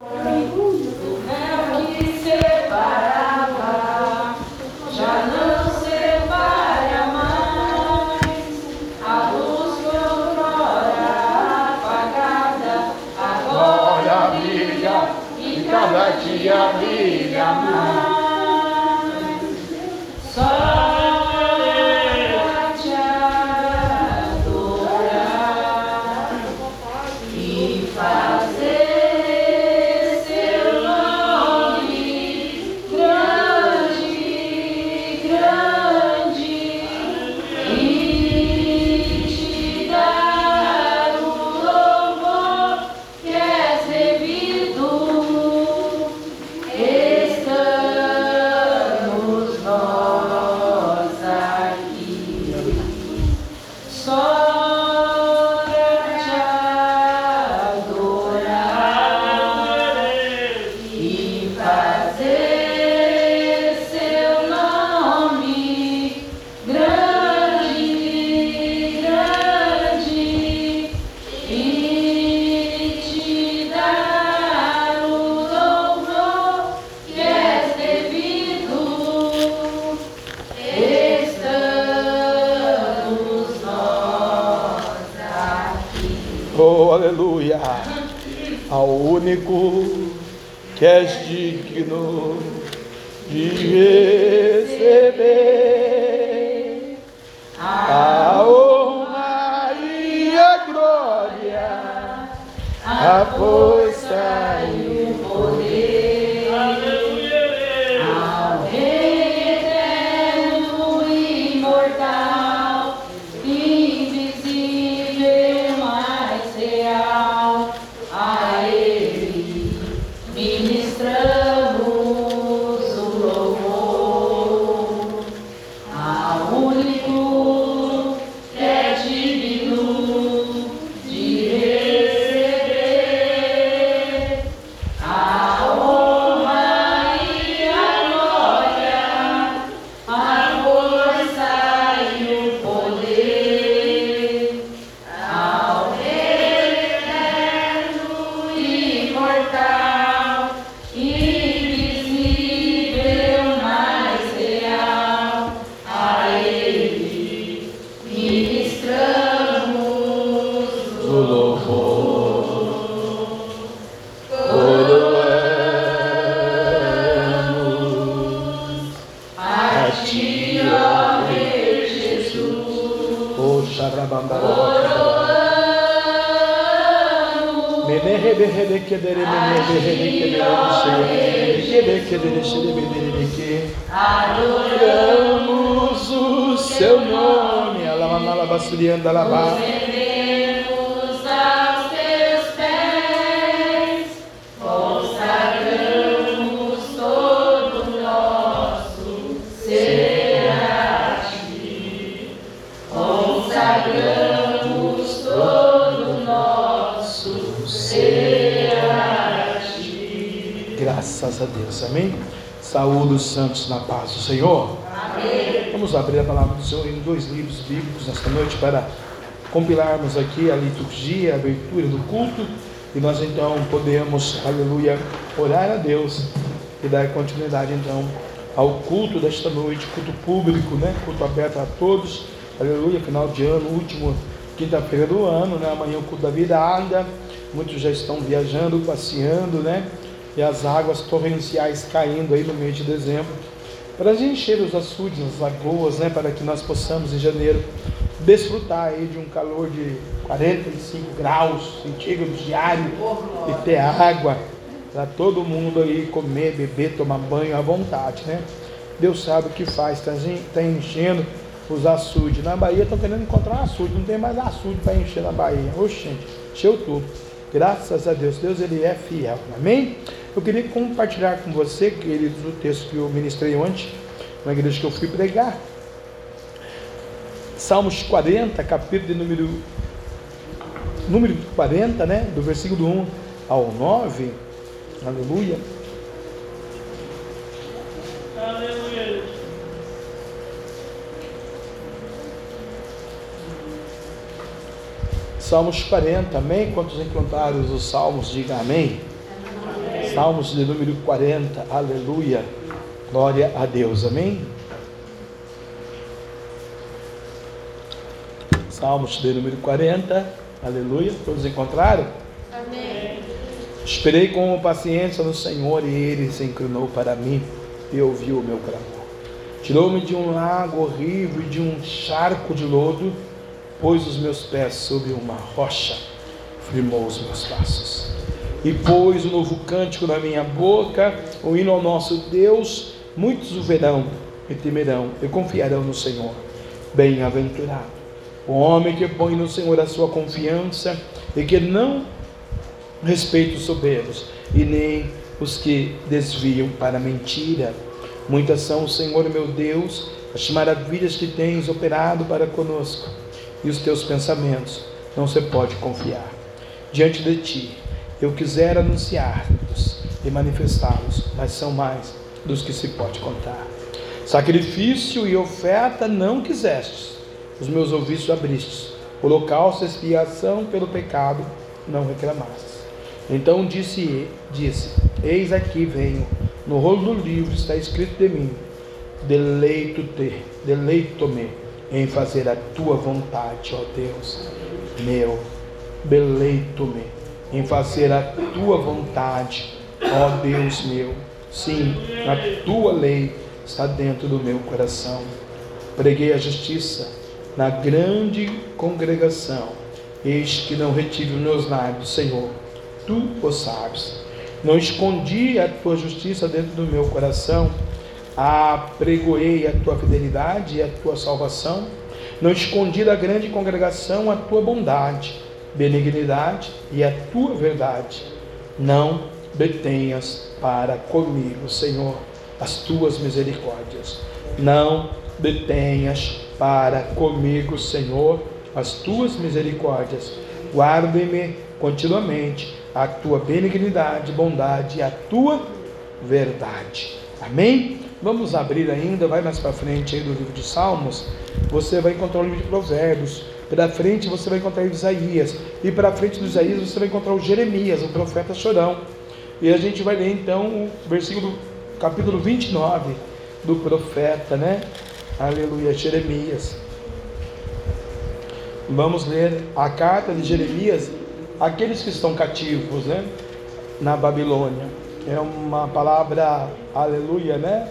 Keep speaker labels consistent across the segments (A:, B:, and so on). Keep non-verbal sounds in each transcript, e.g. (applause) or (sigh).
A: Thank you. Compilarmos aqui a liturgia, a abertura do culto e nós então podemos, aleluia, orar a Deus e dar continuidade então ao culto desta noite, culto público, né? Culto aberto a todos, aleluia, final de ano, último quinta-feira do ano, né? Amanhã o culto da vida ainda, muitos já estão viajando, passeando, né? e as águas torrenciais caindo aí no mês de dezembro, para encher os açudes, as lagoas, né, para que nós possamos em janeiro desfrutar aí de um calor de 45 graus centígrados diário e ter água para todo mundo aí comer, beber, tomar banho à vontade, né? Deus sabe o que faz, está tá enchendo os açudes. Na Bahia estão querendo encontrar açude, não tem mais açude para encher na Bahia. Oxe, gente, encheu tudo. Graças a Deus, Deus ele é fiel, amém? Eu queria compartilhar com você, queridos, o texto que eu ministrei ontem, na igreja que eu fui pregar. Salmos 40, capítulo de número, número 40, né? Do versículo 1 ao 9. Aleluia. Aleluia. Salmos 40, amém? Quantos encontraram os salmos, diga amém.
B: Salmos de número 40, aleluia. Glória a Deus, amém? Salmos de número 40, aleluia. Todos encontraram? Amém. Esperei com paciência no Senhor e ele se inclinou para mim e ouviu o meu clamor. Tirou-me de um lago horrível e de um charco de lodo, pôs os meus pés sobre uma rocha, firmou os meus passos. E pôs um novo cântico na minha boca, o hino ao nosso Deus. Muitos o verão e temerão e confiarão no Senhor. Bem-aventurado o homem que põe no Senhor a sua confiança e que não respeita os soberbos e nem os que desviam para a mentira. Muitas são, Senhor meu Deus, as maravilhas que tens operado para conosco e os teus pensamentos não se pode confiar. Diante de ti, eu quisera anunciar-los e manifestá-los, mas são mais dos que se pode contar. Sacrifício e oferta não quisestes os meus ouvidos abristes, holocausto expiação pelo pecado não reclamaste. Então disse, disse: Eis aqui venho, no rolo do livro está escrito de mim: Deleito-te, deleito-me em fazer a tua vontade, ó Deus meu. Deleito-me em fazer a tua vontade, ó Deus meu. Sim, a tua lei está dentro do meu coração. Preguei a justiça na grande congregação. Eis que não retive os meus lábios, Senhor, tu o sabes. Não escondi a tua justiça dentro do meu coração, apregoei a tua fidelidade e a tua salvação. Não escondi da grande congregação a tua bondade, benignidade e a tua verdade. Não detenhas para comigo, Senhor, as tuas misericórdias. Não detenhas para comigo, Senhor, as tuas misericórdias. Guarde-me continuamente a tua benignidade, bondade e a tua verdade. Amém? Vamos abrir ainda, vai mais para frente aí do livro de Salmos. Você vai encontrar o livro de Provérbios. Para frente você vai encontrar Isaías. E para frente do Isaías você vai encontrar o Jeremias, o profeta chorão. E a gente vai ler então o versículo, capítulo 29 do profeta, né? Aleluia, Jeremias. Vamos ler a carta de Jeremias àqueles que estão cativos, né? Na Babilônia. É uma palavra, aleluia, né?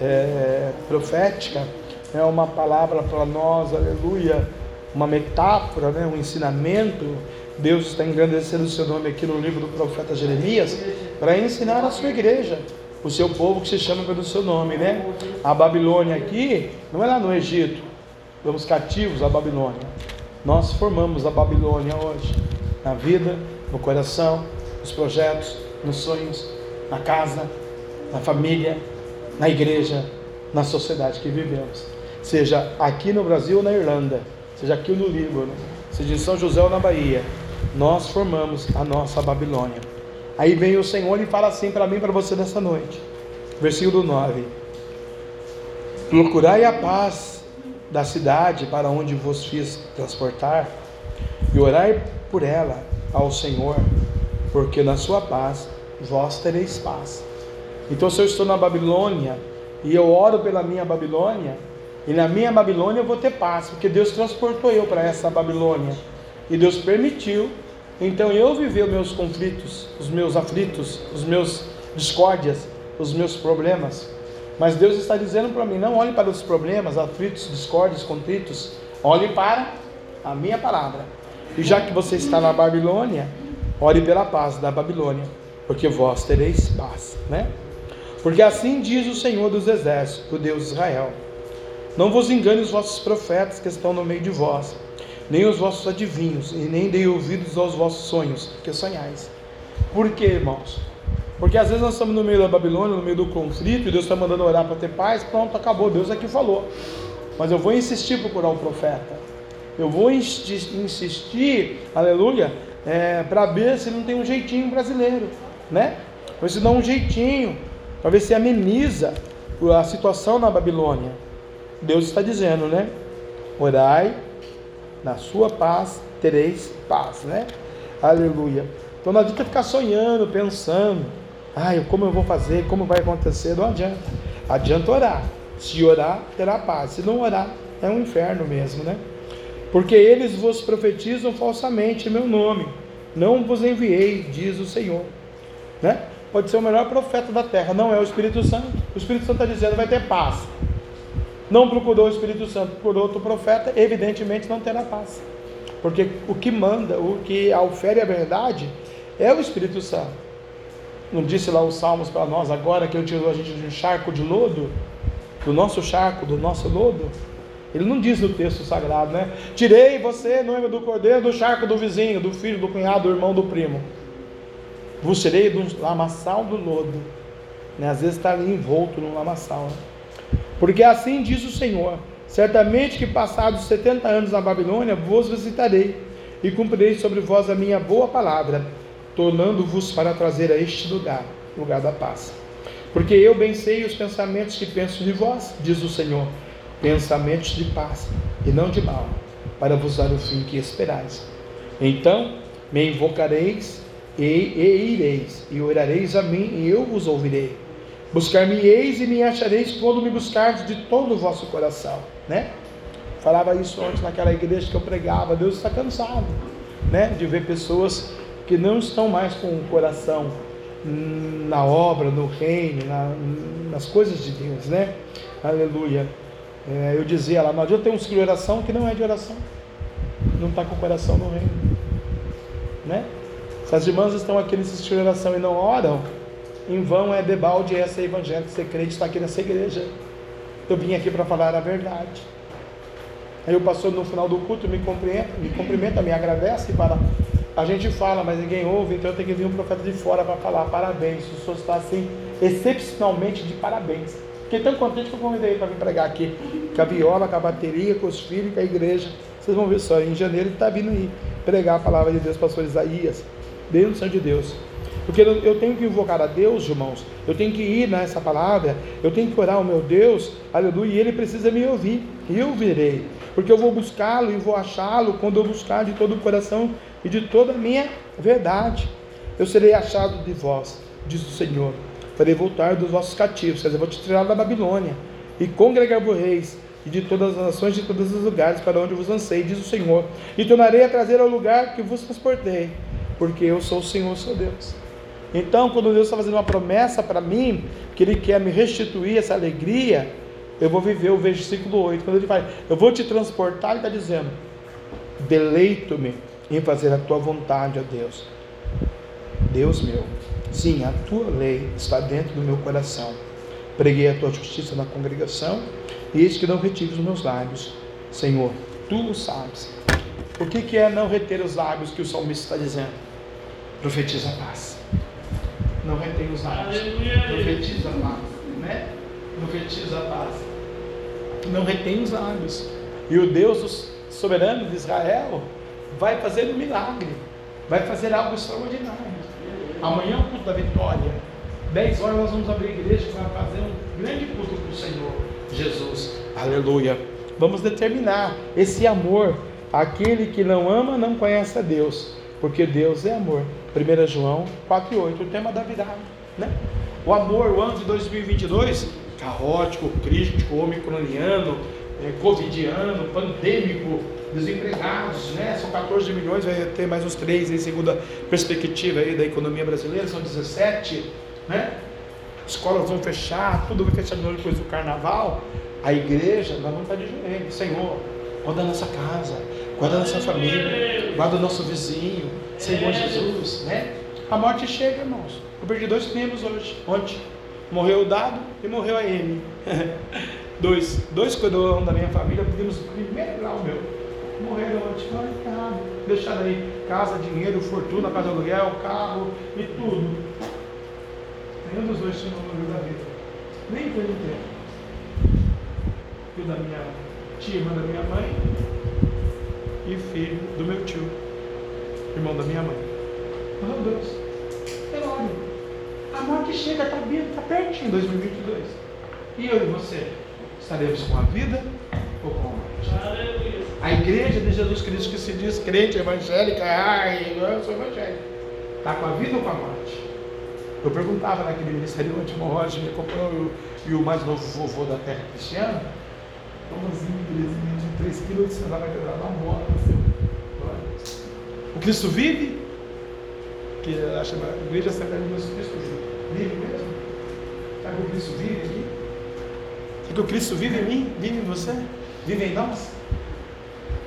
B: É, profética. É uma palavra para nós, aleluia. Uma metáfora, né? Um ensinamento. Deus está engrandecendo o seu nome aqui no livro do profeta Jeremias para ensinar a sua igreja o seu povo que se chama pelo seu nome, né? A Babilônia aqui não é lá no Egito, estamos cativos à Babilônia. Nós formamos a Babilônia hoje, na vida, no coração, nos projetos, nos sonhos, na casa, na família, na igreja, na sociedade que vivemos. Seja aqui no Brasil ou na Irlanda, seja aqui no Líbano, seja em São José ou na Bahia, nós formamos a nossa Babilônia. Aí vem o Senhor e fala assim para mim para você nessa noite. Versículo 9: Procurai a paz da cidade para onde vos fiz transportar, e orai por ela ao Senhor, porque na sua paz vós tereis paz. Então, se eu estou na Babilônia e eu oro pela minha Babilônia, e na minha Babilônia eu vou ter paz, porque Deus transportou eu para essa Babilônia, e Deus permitiu então eu viver os meus conflitos, os meus aflitos, os meus discórdias, os meus problemas. Mas Deus está dizendo para mim: não olhe para os problemas, aflitos, discórdias, contritos, olhe para a minha palavra. E já que você está na Babilônia, ore pela paz da Babilônia, porque vós tereis paz, né? Porque assim diz o Senhor dos Exércitos, o Deus de Israel: Não vos engane os vossos profetas que estão no meio de vós nem os vossos adivinhos, e nem dei ouvidos aos vossos sonhos, que sonhais. Por quê, irmãos? Porque às vezes nós estamos no meio da Babilônia, no meio do conflito, e Deus está mandando orar para ter paz, pronto, acabou, Deus aqui falou. Mas eu vou insistir procurar um profeta. Eu vou insistir, aleluia, é, para ver se não tem um jeitinho brasileiro, né? Para se dá um jeitinho, para ver se ameniza a situação na Babilônia. Deus está dizendo, né? Orai na sua paz tereis paz, né? Aleluia. Então não adianta ficar sonhando, pensando, Ai, como eu vou fazer? Como vai acontecer? Não adianta. Adianta orar. Se orar, terá paz. Se não orar, é um inferno mesmo, né? Porque eles vos profetizam falsamente em meu nome. Não vos enviei, diz o Senhor. Né? Pode ser o melhor profeta da terra, não é o Espírito Santo. O Espírito Santo está dizendo vai ter paz. Não procurou o Espírito Santo por outro profeta, evidentemente não terá paz. Porque o que manda, o que ofere a verdade é o Espírito Santo. Não disse lá os Salmos para nós agora que ele tirou a gente de um charco de lodo? Do nosso charco, do nosso lodo? Ele não diz no texto sagrado, né? Tirei você, noiva do cordeiro, do charco do vizinho, do filho, do cunhado, do irmão, do primo. Vos tirei do lamaçal do lodo. Né? Às vezes está ali envolto no lamaçal. Né? Porque assim diz o Senhor: Certamente que passados setenta anos na Babilônia, vos visitarei e cumprirei sobre vós a minha boa palavra, tornando-vos para trazer a este lugar, lugar da paz. Porque eu bem sei os pensamentos que penso de vós, diz o Senhor pensamentos de paz e não de mal, para vos dar o fim que esperais. Então me invocareis e, e ireis, e orareis a mim, e eu vos ouvirei. Buscar-me-eis e me achareis quando me buscardes de todo o vosso coração, né? Falava isso ontem naquela igreja que eu pregava. Deus está cansado, né, de ver pessoas que não estão mais com o coração na obra, no reino, na, nas coisas de Deus, né? Aleluia. É, eu dizia lá, não adianta ter um ciclo de oração que não é de oração. Não está com o coração no reino. Né? Se as irmãs estão aqui nesse de oração e não oram, em vão é debalde essa evangélica, ser crente está aqui nessa igreja. Eu vim aqui para falar a verdade. Aí o pastor no final do culto me cumprimenta, me cumprimenta, me agradece para a gente fala, mas ninguém ouve, então eu tenho que vir um profeta de fora para falar parabéns. O senhor está assim excepcionalmente de parabéns. Fiquei tão contente que eu convidei para vir pregar aqui. Com a viola, com a bateria, com os filhos, com a igreja. Vocês vão ver só, em janeiro ele está vindo aí pregar a palavra de Deus, pastor Isaías. Bênção de Deus. Porque eu tenho que invocar a Deus, irmãos. Eu tenho que ir nessa palavra. Eu tenho que orar ao meu Deus, aleluia. E ele precisa me ouvir. Eu virei. Porque eu vou buscá-lo e vou achá-lo quando eu buscar de todo o coração e de toda a minha verdade. Eu serei achado de vós, diz o Senhor farei voltar dos vossos cativos, quer dizer, vou te tirar da Babilônia, e congregar-vos reis, e de todas as nações, de todos os lugares para onde vos lancei, diz o Senhor, e tornarei a trazer ao lugar que vos transportei, porque eu sou o Senhor, seu Deus. Então, quando Deus está fazendo uma promessa para mim, que Ele quer me restituir essa alegria, eu vou viver o versículo 8. Quando Ele fala, eu vou te transportar, Ele está dizendo: deleito-me em fazer a tua vontade, ó Deus. Deus meu. Sim, a tua lei está dentro do meu coração. Preguei a tua justiça na congregação, e eis que não retive os meus lábios. Senhor, tu o sabes. O que, é não reter os lábios que o salmista está dizendo? Profetiza a paz. Não retém os lábios. Profetiza a paz. Né? Profetiza a paz. Não retém os lábios. E o Deus soberano de Israel vai fazer um milagre. Vai fazer algo extraordinário. Amanhã é o culto da vitória. 10 horas nós vamos abrir a igreja para fazer um grande culto para o Senhor Jesus. Aleluia. Vamos determinar esse amor. Aquele que não ama não conhece a Deus, porque Deus é amor. 1 João 4,8, o tema da virada. Né? O amor, o ano de 2022, caótico, crítico, omicroniano, é, covidiano, pandêmico, desempregados, né? São 14 milhões, vai ter mais uns 3 em segunda perspectiva aí da economia brasileira, são 17, né? Escolas vão fechar, tudo vai fechar depois do carnaval. A igreja, nós vamos estar de joelho, Senhor, guarda a nossa casa, guarda a nossa família, guarda o nosso vizinho, Senhor Jesus, né? A morte chega, irmãos. Eu perdi dois primos hoje, ontem. Morreu o Dado e morreu a Amy. (laughs) dois, dois cuidou da minha família, pedimos primeiro grau meu morreram é nada. Deixaram aí casa, dinheiro, fortuna, casa aluguel, carro e tudo. Nenhum dos dois tinha o da vida. Nem teve tempo. Filho da minha tia, irmã da minha mãe, e filho do meu tio, irmão da minha mãe. Meu Deus, olha, a morte chega, está tá pertinho em 2022. E eu e você, estaremos com a vida ou com a morte? Aleluia. A igreja de Jesus Cristo que se diz crente evangélica, ai, eu sou evangélico. Está com a vida ou com a morte? Eu perguntava naquele ministério onde o Roger me acompanhou e o mais novo vovô da terra cristiana, Tomazinho, belezinha de 3 quilos, você vai quebrar uma bola. O Cristo vive? Que a igreja sagrada de Cristo vive. Vive mesmo? Sabe que o Cristo vive aqui? Sabe que o Cristo vive em mim? Vive em você? Vive em nós?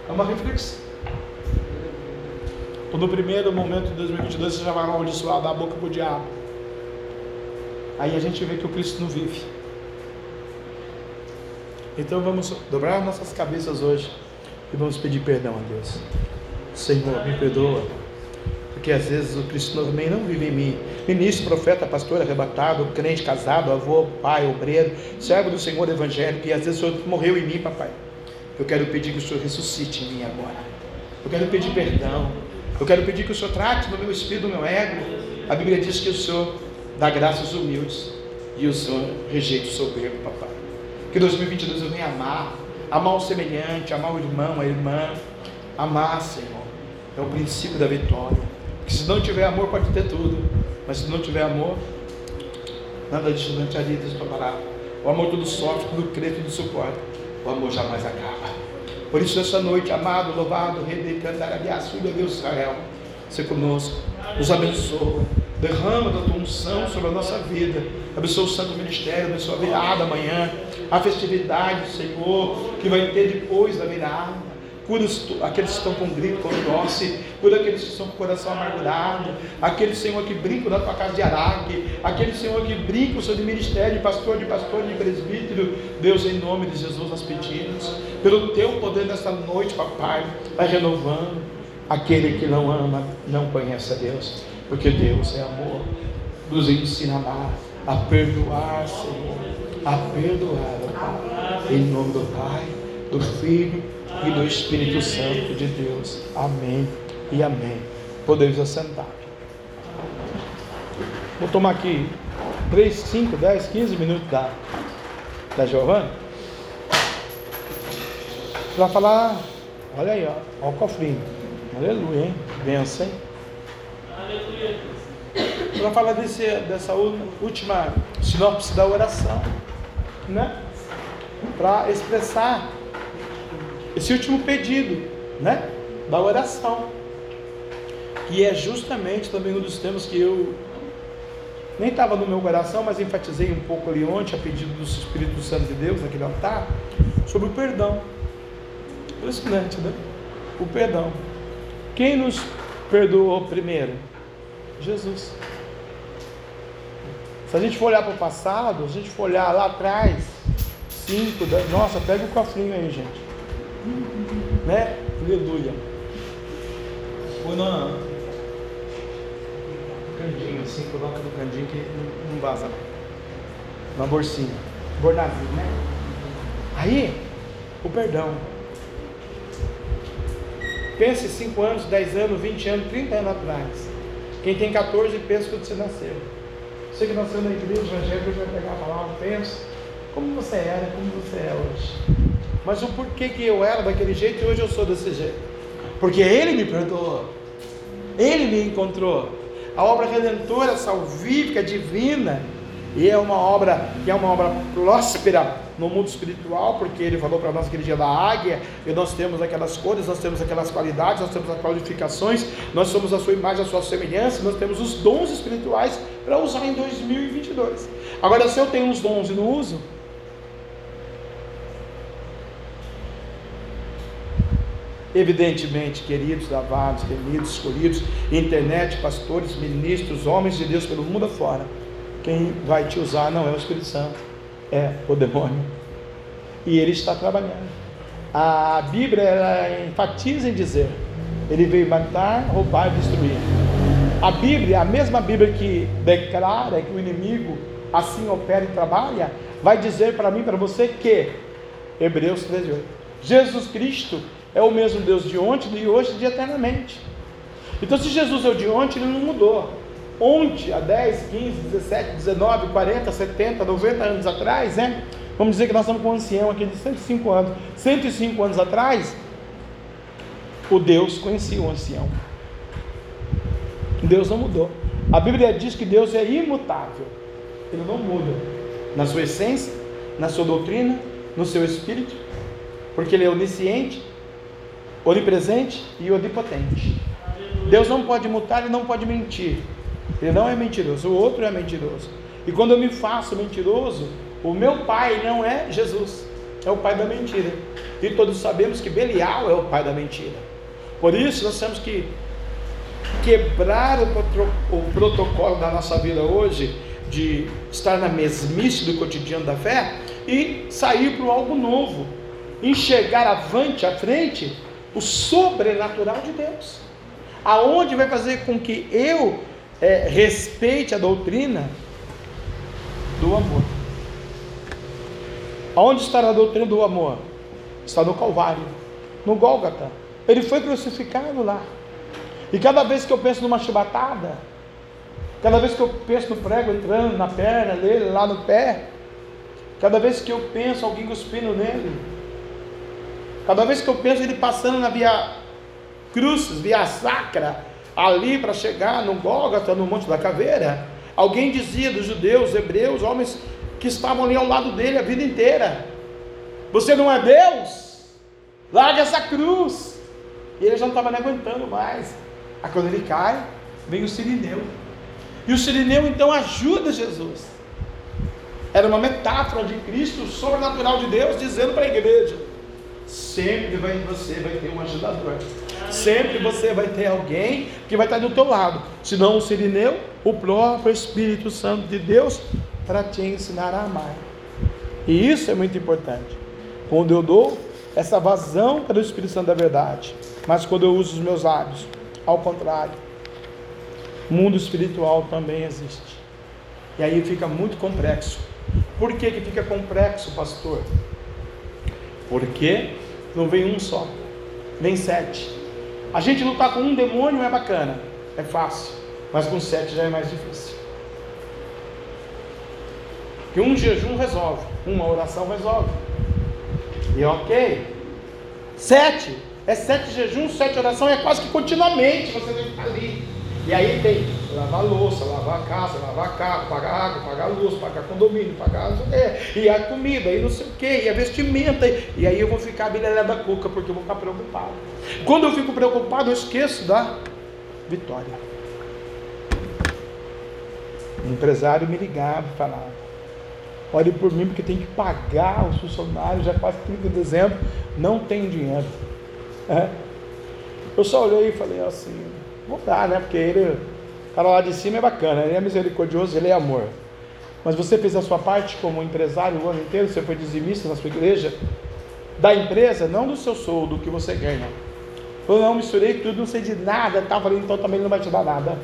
B: É uma reflexão. No primeiro momento de 2022 você já vai amaldiçoar, dar a boca para o diabo. Aí a gente vê que o Cristo não vive. Então vamos dobrar nossas cabeças hoje e vamos pedir perdão a Deus. Senhor, me perdoa, porque às vezes o Cristo também não vive em mim. Ministro, profeta, pastor, arrebatado, crente, casado, avô, pai, obreiro, servo do Senhor evangélico, e às vezes o Senhor morreu em mim, papai. Eu quero pedir que o Senhor ressuscite em mim agora. Eu quero pedir perdão. Eu quero pedir que o Senhor trate no meu espírito, no meu ego. A Bíblia diz que o Senhor dá graças humildes e o Senhor rejeita o soberbo, papai. Que 2022 eu venha amar, amar o semelhante, amar o irmão, a irmã. Amar, Senhor, é o princípio da vitória. Que se não tiver amor, pode ter tudo. Mas se não tiver amor, nada disso não te aria O amor tudo sofre, tudo crê, tudo suporta. O amor jamais acaba. Por isso, essa noite, amado, louvado, rei de Candarabiaçu, Deus Israel, se conosco, nos abençoa Derrama da tua unção sobre a nossa vida. Abençoa o santo ministério, abençoa a virada amanhã, a festividade, Senhor, que vai ter depois da virada. Cura aqueles que estão com grito, com tosse, cura aqueles que estão com o coração amargurado, aquele Senhor que brinca na tua casa de araque, aquele Senhor que brinca o seu de ministério, de pastor, de pastor, de presbítero. Deus, em nome de Jesus, nós pedimos, pelo teu poder nesta noite, papai, vai renovando. Aquele que não ama, não conhece a Deus porque Deus é amor, nos ensina a amar, a perdoar, Senhor, a perdoar, Pai, em nome do Pai, do Filho e do Espírito Santo de Deus. Amém e amém. Podemos assentar. Vou tomar aqui 3, 5, 10, 15 minutos da, da Giovana. Para falar, olha aí, ó, ó o cofrinho. Aleluia, hein? Benção, hein? Para falar desse, dessa última sinopse da oração, né? Para expressar esse último pedido, né? Da oração. Que é justamente também um dos temas que eu nem estava no meu coração, mas enfatizei um pouco ali ontem, a pedido do Espírito Santo de Deus, naquele altar, sobre o perdão. Impressionante, né? O perdão. Quem nos perdoou primeiro? Jesus. Se a gente for olhar para o passado, se a gente for olhar lá atrás, 5, 10, nossa, pega o cofrinho aí, gente. Né? Aleluia. Ou não, Candinho, assim, coloca no candinho que não vaza. Uma bolsinha. Bordazinho, né? Aí, o perdão. Pense 5 anos, 10 anos, 20 anos, 30 anos atrás. Quem tem 14 pensa quando você nasceu. Você que nasceu na igreja evangélica vai pegar a palavra, pensa como você era, como você é hoje. Mas o porquê que eu era daquele jeito e hoje eu sou desse jeito? Porque Ele me perdoou, Ele me encontrou. A obra redentora, salvífica, divina, e é uma obra que é uma obra próspera no mundo espiritual, porque ele falou para nós aquele dia da águia, e nós temos aquelas cores, nós temos aquelas qualidades, nós temos as qualificações, nós somos a sua imagem, a sua semelhança, nós temos os dons espirituais para usar em 2022. Agora, se eu tenho os dons e não uso, Evidentemente, queridos, lavados, temidos, escolhidos, internet, pastores, ministros, homens de Deus pelo mundo afora, quem vai te usar não é o Espírito Santo, é o demônio. E ele está trabalhando. A Bíblia ela enfatiza em dizer: ele veio matar, roubar e destruir. A Bíblia, a mesma Bíblia que declara que o inimigo assim opera e trabalha, vai dizer para mim, para você que Hebreus 13:8. Jesus Cristo é o mesmo Deus de ontem, de hoje e de eternamente. Então, se Jesus é o de ontem, ele não mudou ontem, há 10, 15, 17, 19, 40, 70, 90 anos atrás, né? Vamos dizer que nós estamos com um ancião aqui de 105 anos. 105 anos atrás, o Deus conhecia o ancião. Deus não mudou. A Bíblia diz que Deus é imutável, Ele não muda na sua essência, na sua doutrina, no seu espírito, porque Ele é onisciente, onipresente e onipotente. Deus não pode mutar, Ele não pode mentir. Ele não é mentiroso, o outro é mentiroso. E quando eu me faço mentiroso, o meu pai não é Jesus, é o pai da mentira. E todos sabemos que Belial é o pai da mentira. Por isso nós temos que quebrar o, o protocolo da nossa vida hoje de estar na mesmice do cotidiano da fé e sair para algo novo, enxergar avante, à frente, o sobrenatural de Deus, aonde vai fazer com que eu é, respeite a doutrina do amor. Aonde está a doutrina do amor? Está no Calvário, no Gólgata. Ele foi crucificado lá. E cada vez que eu penso numa chibatada, cada vez que eu penso no prego entrando na perna dele, lá no pé, cada vez que eu penso alguém cuspindo nele, cada vez que eu penso ele passando na via Cruzes, via Sacra, ali para chegar no Gólgata, no Monte da Caveira, alguém dizia dos judeus, hebreus, homens que estavam ali ao lado dele a vida inteira: Você não é Deus? Larga essa cruz. E ele já não estava aguentando mais. Aí quando ele cai, vem o sirineu. E o sirineu então ajuda Jesus. Era uma metáfora de Cristo, sobrenatural de Deus, dizendo para a igreja: sempre vai, você vai ter um ajudador. Sempre você vai ter alguém que vai estar do teu lado. Se não o sirineu, o próprio Espírito Santo de Deus para te ensinar a amar. E isso é muito importante. Quando eu dou essa vazão para o Espírito Santo da verdade, mas quando eu uso os meus lábios ao contrário, mundo espiritual também existe. E aí fica muito complexo. Por que, que fica complexo, pastor? Porque não vem um só, vem sete. A gente lutar com um demônio é bacana, é fácil, mas com sete já é mais difícil. Que um jejum resolve, uma oração resolve. E ok. Sete é sete jejuns, sete orações, é quase que continuamente você que estar ali. E aí tem lavar louça, lavar a casa, lavar carro, pagar água, pagar luz, pagar condomínio, pagar é, e a comida, e não sei o que, e a vestimenta, e aí eu vou ficar bilhada da cuca, porque eu vou ficar preocupado. Quando eu fico preocupado, eu esqueço da vitória. O empresário me ligava e falava, ore por mim, porque tem que pagar os funcionários, já quase 30 de dezembro, não tem dinheiro. É. (laughs) Eu só olhei e falei assim, vou dar, né? Porque ele, o cara lá de cima é bacana, ele é misericordioso, ele é amor. Mas você fez a sua parte como empresário o ano inteiro, você foi dizimista na sua igreja, da empresa, não do seu soldo, do que você ganha. Eu não misturei tudo, não sei de nada, tá? Falei, então também não vai te dar nada.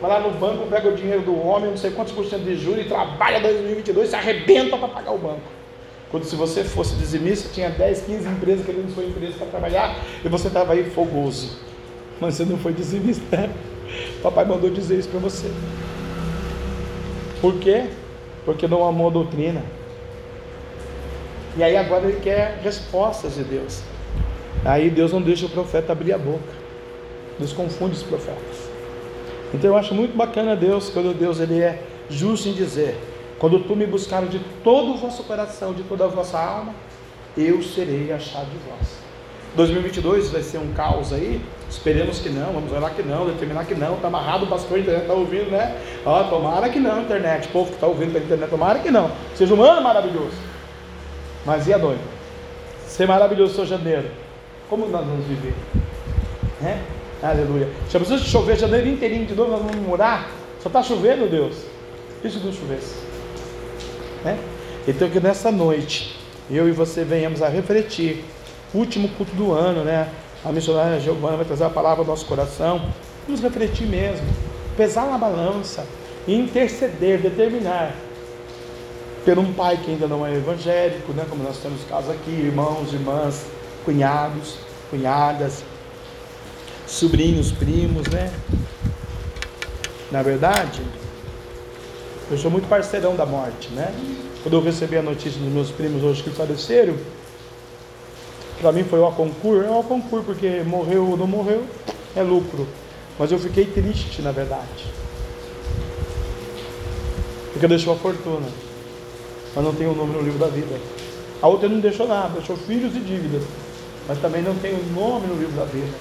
B: Vai lá no banco, pega o dinheiro do homem, não sei quantos por cento de juros, e trabalha 2022, se arrebenta para pagar o banco. Quando se você fosse dizimista, tinha 10, 15 empresas querendo sua empresa para trabalhar e você estava aí fogoso. Mas você não foi dizimista. Né? Papai mandou dizer isso para você. Por quê? Porque não amou a doutrina. E aí agora ele quer respostas de Deus. Aí Deus não deixa o profeta abrir a boca. Deus confunde os profetas. Então eu acho muito bacana Deus, quando Deus ele é justo em dizer: quando tu me buscares de todo o vosso coração, de toda a vossa alma, eu serei achado de vós. 2022 vai ser um caos aí? Esperemos que não, vamos orar que não, determinar que não. Está amarrado pastor, a internet está ouvindo, né? Ó, tomara que não, internet. O povo que está ouvindo pela internet, tomara que não. Seja um ano maravilhoso. Mas e a noite? Ser maravilhoso seu janeiro. Como nós vamos viver? É? Aleluia. Se a pessoa chover janeiro inteirinho de novo, nós vamos morar. Só está chovendo, Deus. Isso não chovesse. Né? Então que nessa noite eu e você venhamos a refletir. Último culto do ano, né? A missionária Giovana vai trazer a palavra ao nosso coração. Vamos refletir mesmo, pesar na balança e interceder, determinar por um pai que ainda não é evangélico, né? Como nós temos casos aqui, irmãos, irmãs, cunhados, cunhadas, sobrinhos, primos, né? Na verdade, eu sou muito parceirão da morte, né? Quando eu recebi a notícia dos meus primos hoje que faleceram, para mim foi o concurso, é o concurso porque morreu ou não morreu, é lucro. Mas eu fiquei triste, na verdade. porque deixou a fortuna, mas não tem o nome no livro da vida. A outra não deixou nada, deixou filhos e dívidas, mas também não tem o nome no livro da vida.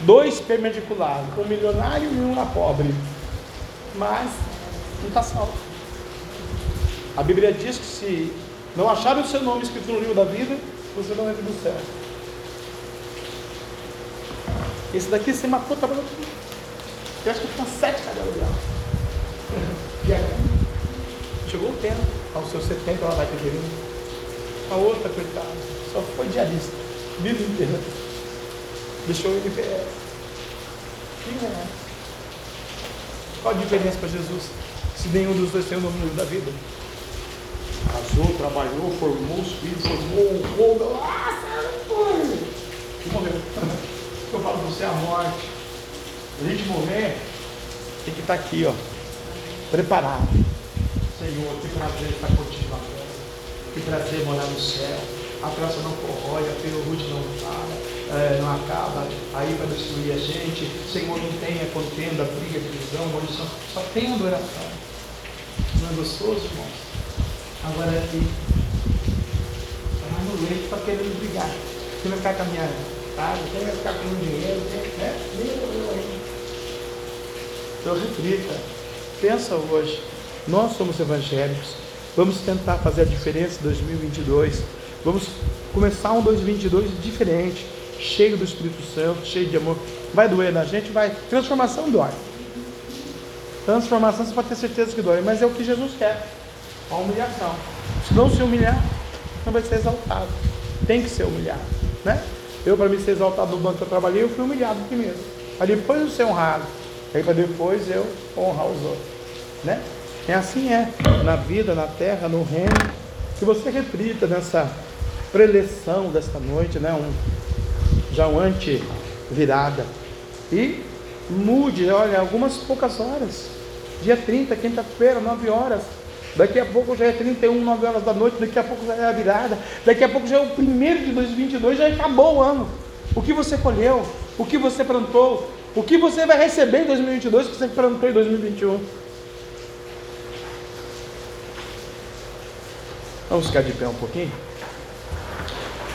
B: Dois perpendiculares, um milionário e um pobre, mas não está salvo. A Bíblia diz que se não acharem o seu nome escrito no livro da vida, você não entra no céu. Esse daqui se matou trabalhando comigo. Eu acho que tinha sete cadelas dela. (laughs) E aqui, chegou o tempo, aos seus 70 ela vai ter vindo. A outra, coitada, só foi diarista, vida inteira. Deixou o IPS. Que é? Qual a diferença para Jesus? Se nenhum dos dois tem o nome da vida. Casou, trabalhou, formou os filhos, formou povo. Nossa, foi! E morreu. (laughs) Eu falo para você a morte. A gente morrer, tem que estar tá aqui, ó. Preparado. Senhor, que prazer estar contigo terra. Que prazer morar no céu. A traça não corrói, a ferrugem não para, é, não acaba aí para destruir a gente. Senhor, não tenha contenda, briga, divisão, maldição. Só tem adoração. Não é gostoso, irmãos? Agora aqui, está no leite para querendo brigar. Você vai ficar com a minha casa, você vai ficar com o dinheiro, né? Então reflita, pensa hoje. Nós somos evangélicos. Vamos tentar fazer a diferença em 2022. Vamos começar um 2022 diferente, cheio do Espírito Santo, cheio de amor. Vai doer na gente? Vai. Transformação dói. Transformação você pode ter certeza que dói, mas é o que Jesus quer. A humilhação. Se não se humilhar, não vai ser exaltado. Tem que ser humilhado, né? Eu, para me ser exaltado no banco que eu trabalhei, eu fui humilhado primeiro. Aí depois eu ser honrado. Aí para depois eu honrar os outros. Né? É assim é. Na vida, na terra, no reino. Que você reflita nessa preleção desta noite, né? Um, já um anti-virada. E mude, olha, algumas poucas horas. Dia 30, quinta-feira, 9 horas. Daqui a pouco já é 31, 9 horas da noite, daqui a pouco já é a virada, daqui a pouco já é o primeiro de 2022, já acabou o ano. O que você colheu, o que você plantou, o que você vai receber em 2022 que você plantou em 2021. Vamos ficar de pé um pouquinho?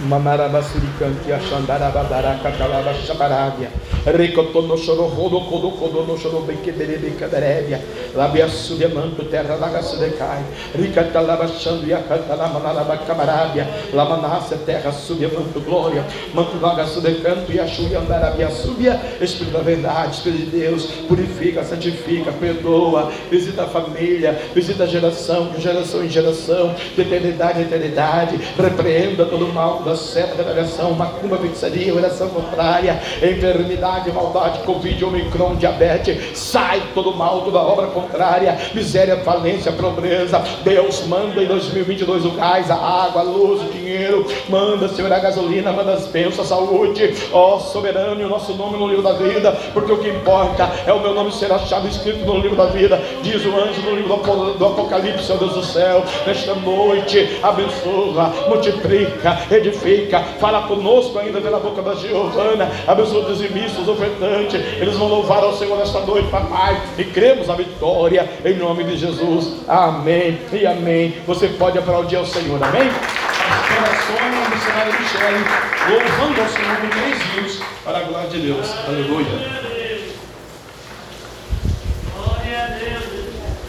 B: Manarabasurikanti Ashandarabadara Katalaba Shabaravia Ricotono Choro Rodo Kodo Kodo no Choro Bekeberebe Kadarevia Labia Sudiamanto Terra Laga Sudecai Ricatalaba Xando Yakatala Manaraba Camarabia Lamanassa Terra Sudiamanto Glória. Manto Laga Sudecanto Yashu Andarabia Subia Espírito da Verdade Espírito de Deus. Purifica, santifica, perdoa. Visita a família Visita a geração De geração em geração De eternidade em eternidade. Repreenda todo mal da seta, revelação, macumba, feitiçaria, oração contrária, enfermidade, maldade, covid, omicron, diabetes, sai todo mal, toda obra contrária, miséria, falência, pobreza, Deus manda em 2022 o gás, a água, a luz, o dinheiro, manda, Senhor, a gasolina, manda as bênçãos, a saúde, ó soberano, o nosso nome no livro da vida, porque o que importa é o meu nome ser achado escrito no livro da vida, diz o anjo no livro do Apocalipse, ó Deus do céu, nesta noite, abençoa, multiplica, edifica, edifica, fala conosco ainda pela boca da Giovana, abençoa os dizimistas, ofertantes, eles vão louvar ao Senhor nesta noite, papai, e cremos a vitória em nome de Jesus, amém e amém. Você pode aplaudir ao Senhor, amém? A missionária Michele, louvando ao Senhor com três rios, para a glória de Deus, aleluia.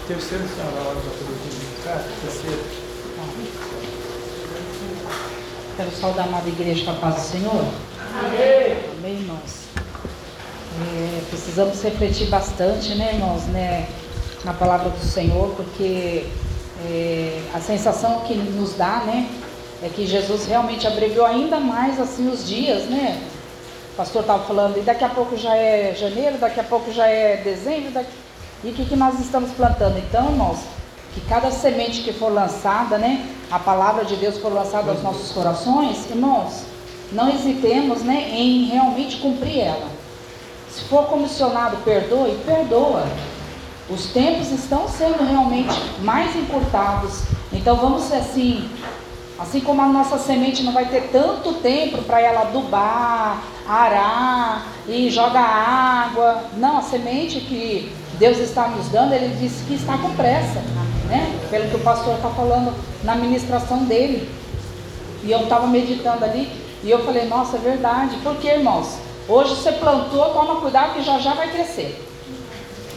B: Terceiro, senhora, terceiro.
A: Quero saudar a amada igreja com a paz do Senhor. Amém. Amém, irmãos. É, precisamos refletir bastante, né, irmãos, né, na palavra do Senhor, porque é, a sensação que nos dá, né, é que Jesus realmente abreviou ainda mais assim os dias, né? O pastor estava falando, e daqui a pouco já é janeiro, daqui a pouco já é dezembro, daqui... e o que, que nós estamos plantando? Então, irmãos, que cada semente que for lançada, né, a palavra de Deus for lançada aos nossos corações, irmãos, não hesitemos, né, em realmente cumprir ela. Se for comissionado, perdoe, perdoa. Os tempos estão sendo realmente mais encurtados. Então vamos ser assim, assim como a nossa semente não vai ter tanto tempo para ela adubar, arar e jogar água. Não, a semente que Deus está nos dando, Ele disse que está com pressa né? pelo que o pastor está falando na ministração dele. E eu estava meditando ali e eu falei, nossa, é verdade. Por que, irmãos? Hoje você plantou, toma cuidado que já já vai crescer.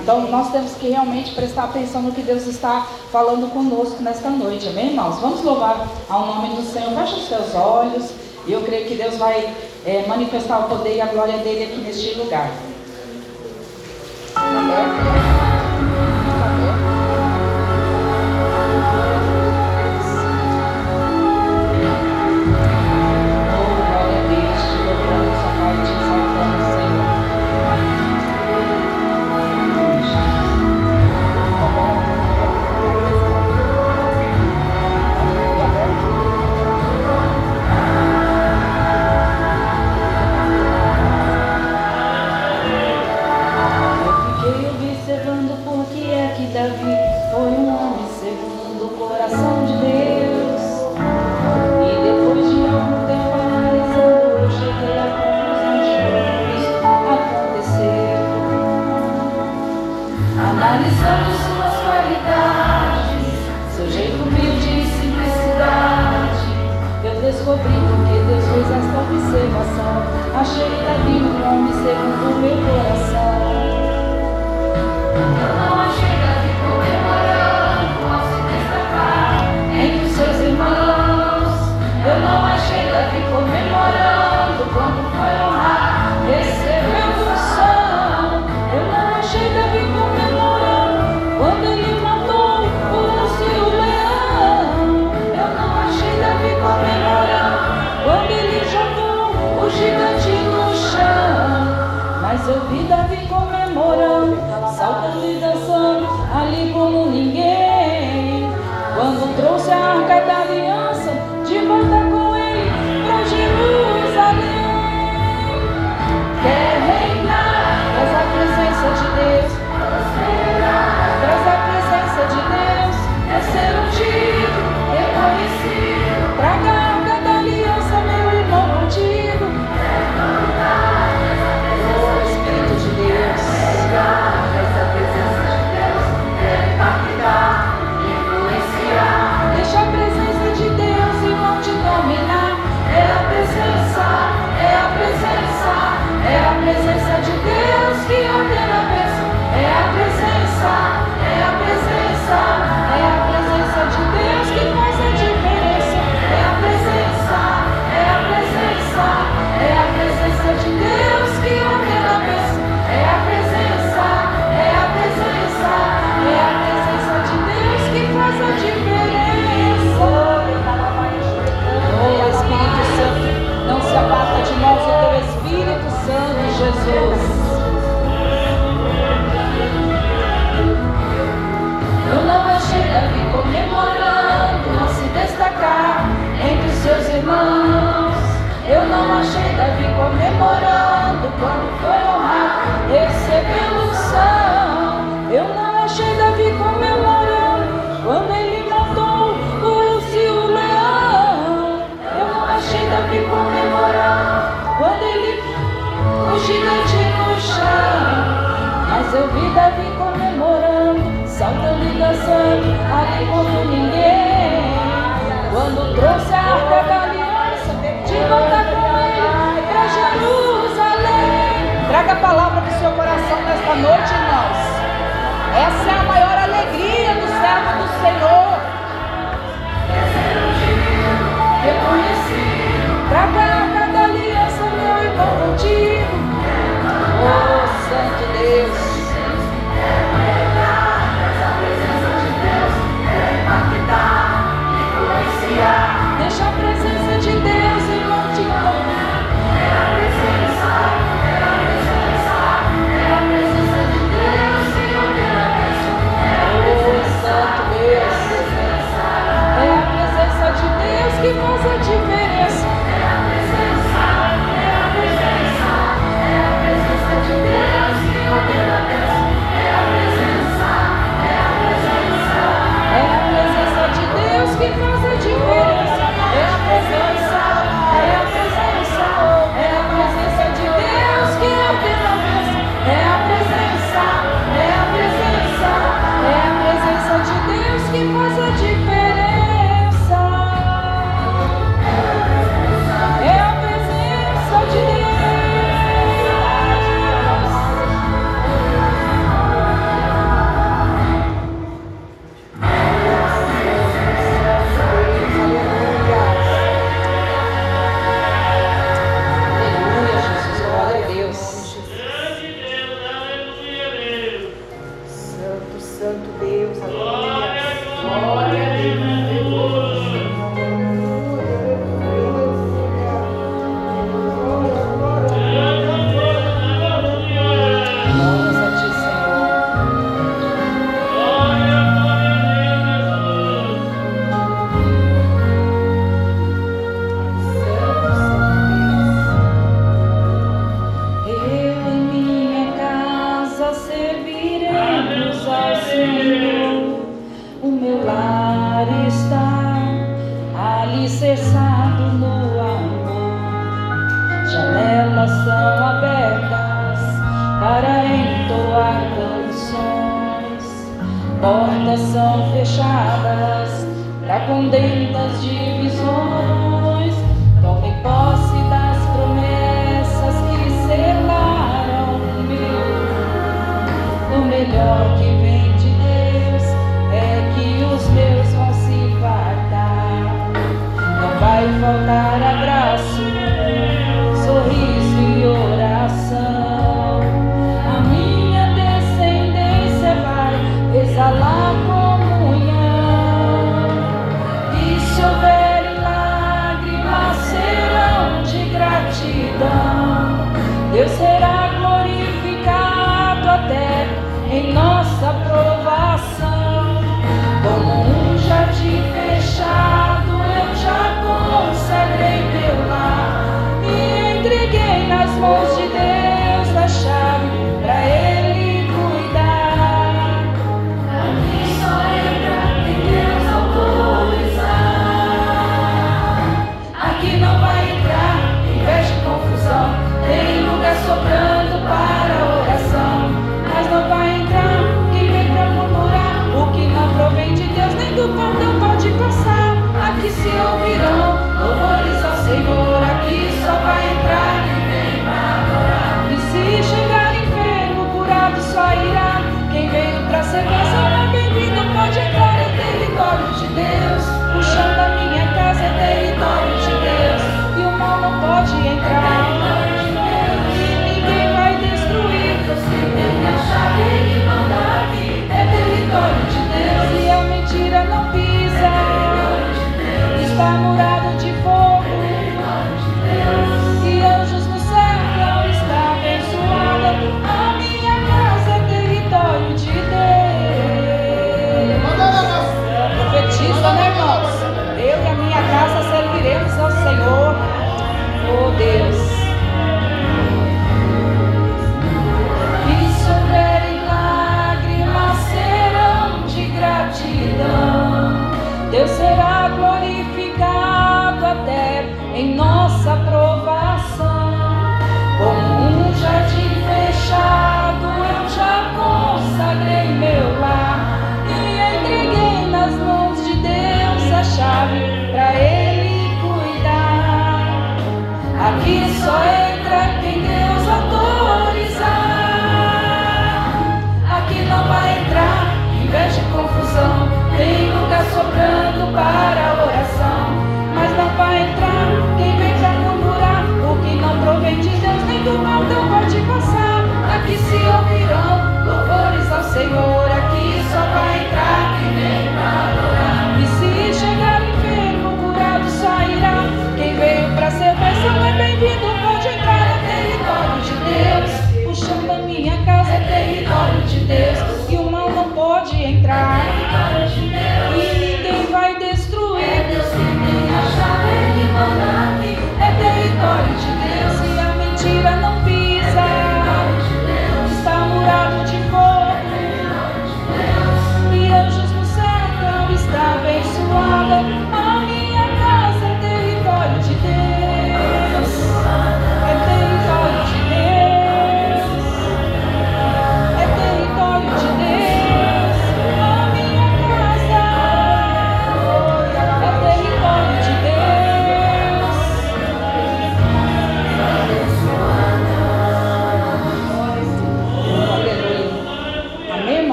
A: Então nós temos que realmente prestar atenção no que Deus está falando conosco nesta noite, amém, irmãos? Vamos louvar ao nome do Senhor. Feche os seus olhos e eu creio que Deus vai é, manifestar o poder e a glória dele aqui neste lugar. Amém.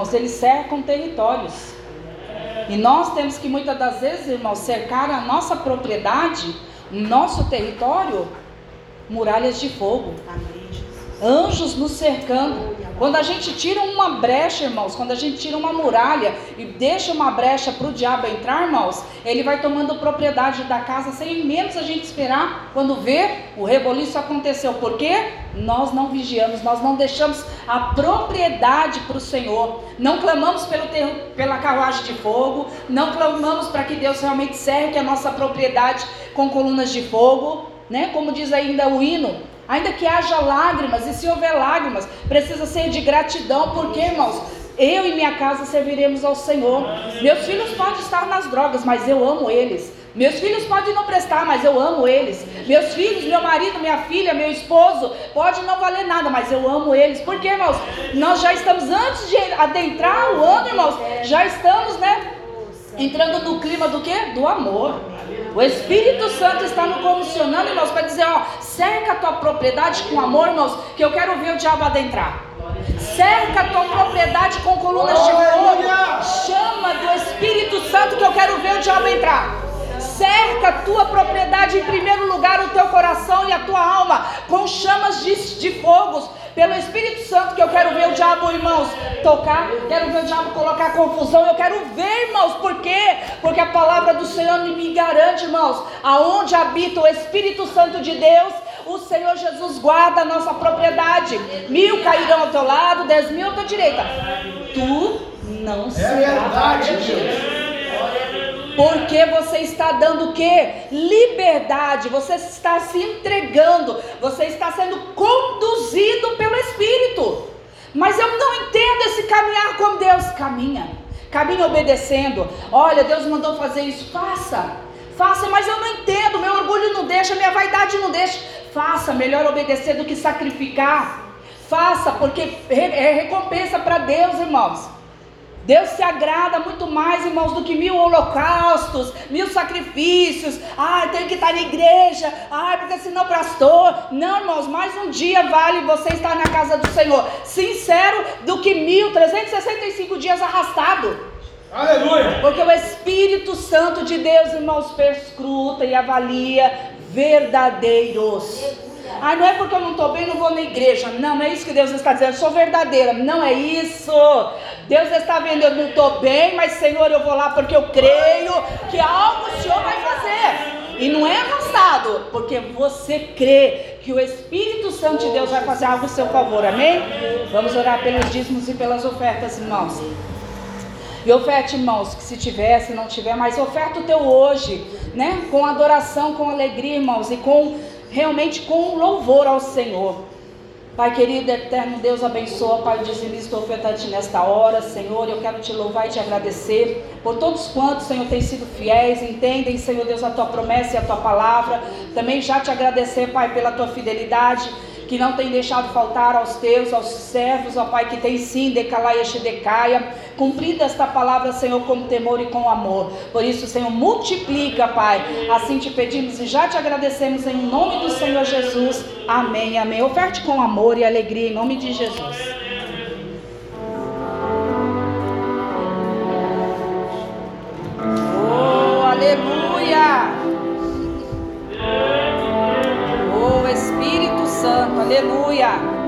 A: irmãos, eles cercam territórios. E nós temos que muitas das vezes, irmãos, cercar a nossa propriedade, nosso território, muralhas de fogo. Anjos nos cercando. Quando a gente tira uma brecha, irmãos, quando a gente tira uma muralha e deixa uma brecha para o diabo entrar, irmãos, ele vai tomando propriedade da casa sem menos a gente esperar. Quando vê, o reboliço aconteceu. Por quê? Nós não vigiamos, nós não deixamos a propriedade para o Senhor não clamamos pelo terro, pela carruagem de fogo, não clamamos para que Deus realmente cerque a nossa propriedade com colunas de fogo, né? Como diz ainda o hino, ainda que haja lágrimas, e se houver lágrimas, precisa ser de gratidão, porque, irmãos, eu e minha casa serviremos ao Senhor. Meus filhos podem estar nas drogas, mas eu amo eles. Meus filhos podem não prestar, mas eu amo eles. Meus filhos, meu marido, minha filha, meu esposo, pode não valer nada, mas eu amo eles. Por quê, irmãos? Nós já estamos, antes de adentrar o ano, irmãos, já estamos, né? Entrando no clima do quê? Do amor. O Espírito Santo está nos comissionando, irmãos, para dizer, ó, cerca a tua propriedade com amor, irmãos, que eu quero ver o diabo adentrar. Cerca a tua propriedade em primeiro lugar, o teu coração e a tua alma, com chamas de, de fogos, pelo Espírito Santo, que eu quero ver o diabo, irmãos, tocar, quero ver o diabo colocar confusão, eu quero ver, irmãos, por quê? Porque a palavra do Senhor me garante, irmãos, aonde habita o Espírito Santo de Deus, o Senhor Jesus guarda a nossa propriedade. Mil cairão ao teu lado, dez mil à tua direita. Tu não é será é porque você está dando o que? Liberdade. Você está se entregando. Você está sendo conduzido pelo Espírito. Mas eu não entendo esse caminhar como Deus caminha. Caminha obedecendo. Olha, Deus mandou fazer isso. Faça. Faça, mas eu não entendo. Meu orgulho não deixa, minha vaidade não deixa. Faça. Melhor obedecer do que sacrificar. Faça, porque é recompensa para Deus, irmãos. Deus se agrada muito mais, irmãos, do que mil holocaustos, mil sacrifícios. Ah, tenho que estar na igreja. Ah, porque senão pastor. Não, irmãos, mais um dia vale você estar na casa do Senhor. Sincero do que mil, 365 dias arrastado.
B: Aleluia!
A: Porque o Espírito Santo de Deus, irmãos, perscruta e avalia verdadeiros. Ah, não é porque eu não estou bem, não vou na igreja. Não, não é isso que Deus está dizendo. Eu sou verdadeira. Não é isso. Deus está vendo, eu não estou bem, mas Senhor, eu vou lá porque eu creio que algo o Senhor vai fazer. E não é arrastado, porque você crê que o Espírito Santo de Deus vai fazer algo a seu favor. Amém? Vamos orar pelos dízimos e pelas ofertas, irmãos. E oferte, irmãos, que se tiver, se não tiver, mas oferta o teu hoje, né? Com adoração, com alegria, irmãos, e com realmente com louvor ao Senhor. Pai querido, eterno Deus, abençoa, Pai, dizimista ofertante nesta hora, Senhor. Eu quero te louvar e te agradecer por todos quantos, Senhor, têm sido fiéis, entendem, Senhor Deus, a tua promessa e a tua palavra. Também já te agradecer, Pai, pela tua fidelidade que não tem deixado faltar aos teus, aos servos, ó Pai, que tem sim, decalaia, decaia, cumprido esta palavra, Senhor, com temor e com amor. Por isso, Senhor, multiplica, Pai. Assim te pedimos e já te agradecemos em nome do Senhor Jesus. Amém, amém. Oferte com amor e alegria em nome de Jesus. Oh, aleluia! Santo, aleluia.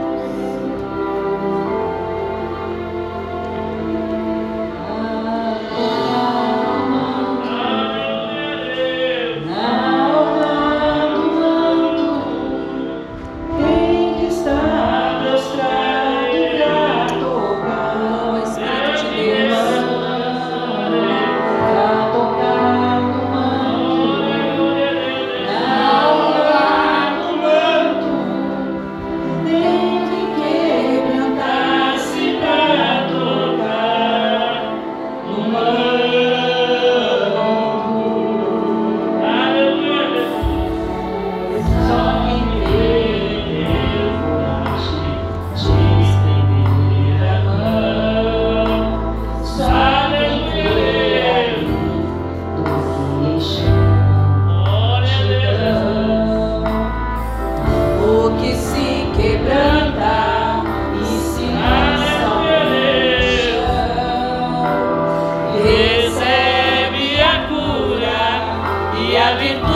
A: I mean.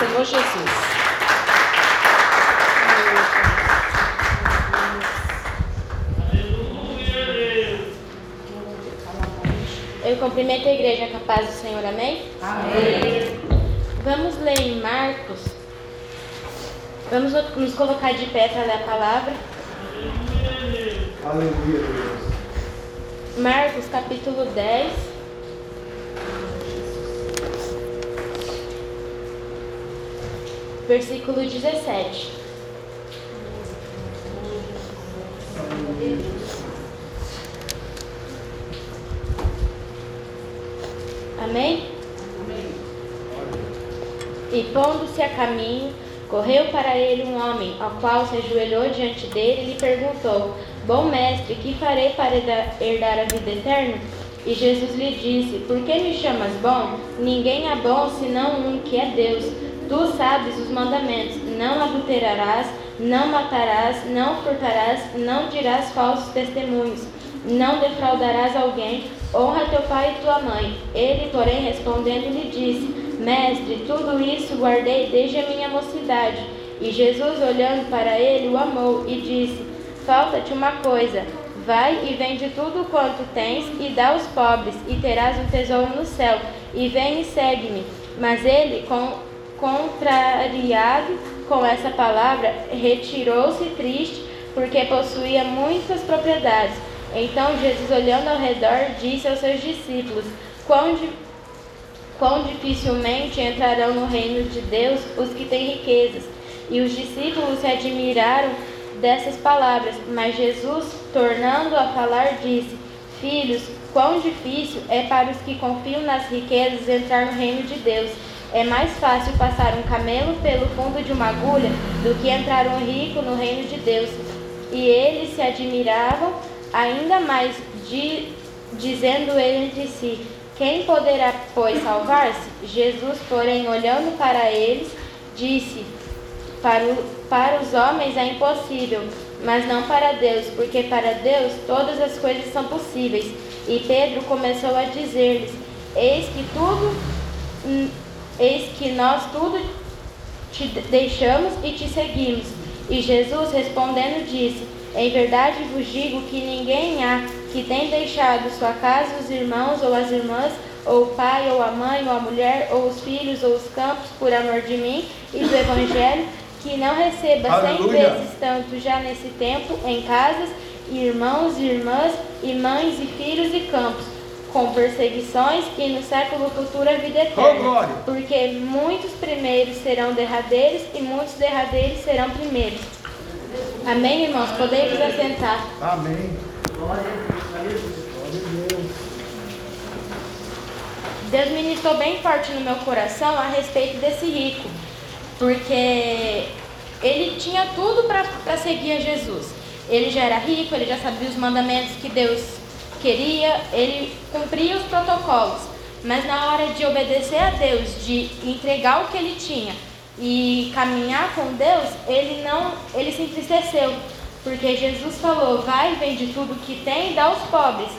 A: Senhor Jesus. Aleluia.
C: Eu cumprimento a igreja capaz do Senhor, amém?
A: Amém.
C: Vamos ler em Marcos. Vamos nos colocar de pé para ler a palavra.
B: Aleluia, Deus.
C: Marcos capítulo 10. Versículo 17. Amém? E pondo-se a caminho, correu para ele um homem, ao qual se ajoelhou diante dele e lhe perguntou: Bom mestre, que farei para herdar a vida eterna? E Jesus lhe disse: Por que me chamas bom? Ninguém é bom senão um que é Deus. Tu sabes os mandamentos: não adulterarás, não matarás, não furtarás, não dirás falsos testemunhos, não defraudarás alguém, honra teu pai e tua mãe. Ele, porém, respondendo, lhe disse: Mestre, tudo isso guardei desde a minha mocidade. E Jesus, olhando para ele, o amou e disse: Falta-te uma coisa. Vai e vende tudo quanto tens e dá aos pobres, e terás um tesouro no céu. E vem e segue-me. Mas ele, com contrariado com essa palavra, retirou-se triste, porque possuía muitas propriedades. Então Jesus, olhando ao redor, disse aos seus discípulos: Quão, di quão dificilmente entrarão no reino de Deus os que têm riquezas. E os discípulos se admiraram dessas palavras, mas Jesus, tornando a falar, disse: Filhos, quão difícil é para os que confiam nas riquezas entrar no reino de Deus. É mais fácil passar um camelo pelo fundo de uma agulha do que entrar um rico no reino de Deus. E eles se admiravam ainda mais, de, dizendo ele entre si: Quem poderá, pois, salvar-se? Jesus, porém, olhando para eles, disse: para, o, para os homens é impossível, mas não para Deus, porque para Deus todas as coisas são possíveis. E Pedro começou a dizer-lhes: Eis que tudo, eis que nós tudo te deixamos e te seguimos. E Jesus respondendo disse: Em verdade vos digo que ninguém há que tenha deixado sua casa, os irmãos ou as irmãs, ou o pai, ou a mãe, ou a mulher, ou os filhos, ou os campos, por amor de mim e do Evangelho, que não receba cem vezes tanto já nesse tempo em casas, irmãos e irmãs, e mães e filhos e campos, com perseguições e no século futuro a vida eterna. Oh, porque muitos primeiros serão derradeiros e muitos derradeiros serão primeiros. Amém, irmãos? Podemos assentar.
B: Amém.
C: Deus ministrou bem forte no meu coração a respeito desse rico porque ele tinha tudo para seguir a Jesus. Ele já era rico, ele já sabia os mandamentos que Deus queria, ele cumpria os protocolos. Mas na hora de obedecer a Deus, de entregar o que ele tinha e caminhar com Deus, ele não, ele se entristeceu, porque Jesus falou: "Vai, vende tudo que tem e dá aos pobres".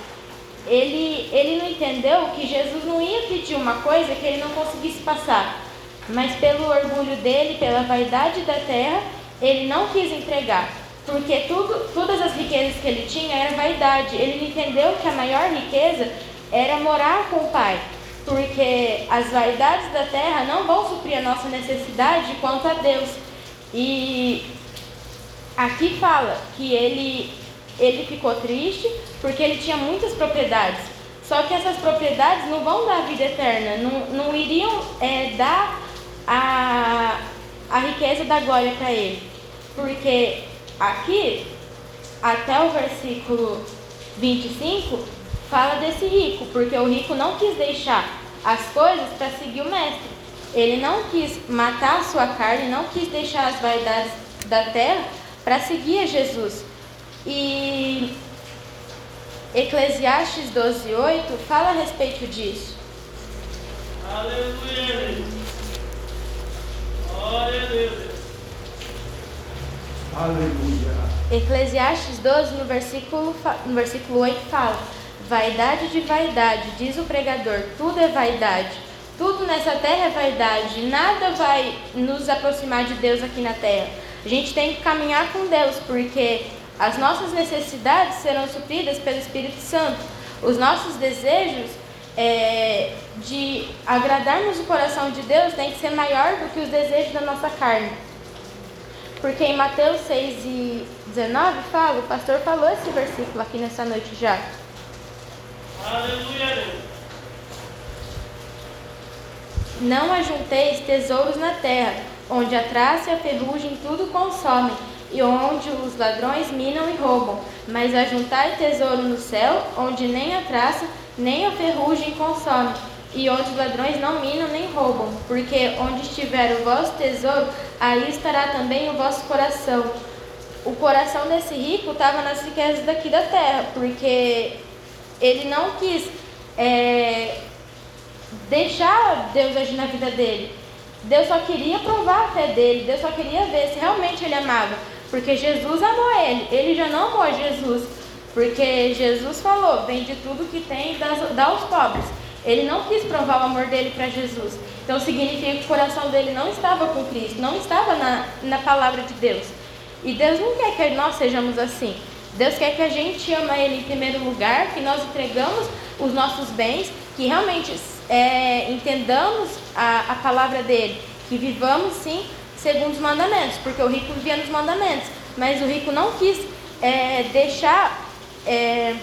C: Ele ele não entendeu que Jesus não ia pedir uma coisa que ele não conseguisse passar mas pelo orgulho dele, pela vaidade da terra, ele não quis entregar, porque tudo, todas as riquezas que ele tinha era vaidade. Ele entendeu que a maior riqueza era morar com o Pai, porque as vaidades da terra não vão suprir a nossa necessidade quanto a Deus. E aqui fala que ele, ele ficou triste porque ele tinha muitas propriedades. Só que essas propriedades não vão dar vida eterna, não, não iriam é, dar a, a riqueza da glória para ele. Porque aqui, até o versículo 25, fala desse rico, porque o rico não quis deixar as coisas para seguir o mestre. Ele não quis matar a sua carne, não quis deixar as vaidades da terra para seguir a Jesus. E Eclesiastes 12:8 fala a respeito disso.
B: Aleluia. Glória a Deus. Aleluia.
C: Eclesiastes 12, no versículo, no versículo 8, fala: Vaidade de vaidade, diz o pregador, tudo é vaidade. Tudo nessa terra é vaidade, nada vai nos aproximar de Deus aqui na terra. A gente tem que caminhar com Deus, porque as nossas necessidades serão supridas pelo Espírito Santo. Os nossos desejos é, de agradarmos o coração de Deus tem que ser maior do que os desejos da nossa carne. Porque em Mateus 6 e 19 fala, o pastor falou esse versículo aqui nessa noite já. Aleluia. Não ajunteis tesouros na terra, onde a traça e a ferrugem tudo consomem, e onde os ladrões minam e roubam, mas ajuntai tesouro no céu, onde nem a traça nem a ferrugem consome, e onde os ladrões não minam nem roubam, porque onde estiver o vosso tesouro, aí estará também o vosso coração. O coração desse rico estava nas riquezas daqui da terra, porque ele não quis é, deixar Deus agir na vida dele. Deus só queria provar a fé dele, Deus só queria ver se realmente ele amava, porque Jesus amou ele, ele já não amou Jesus. Porque Jesus falou: vende tudo que tem e dá aos pobres. Ele não quis provar o amor dele para Jesus. Então significa que o coração dele não estava com Cristo, não estava na, na palavra de Deus. E Deus não quer que nós sejamos assim. Deus quer que a gente ama Ele em primeiro lugar, que nós entregamos os nossos bens, que realmente é, entendamos a, a palavra dele, que vivamos sim segundo os mandamentos, porque o rico vivia nos mandamentos, mas o rico não quis é, deixar é,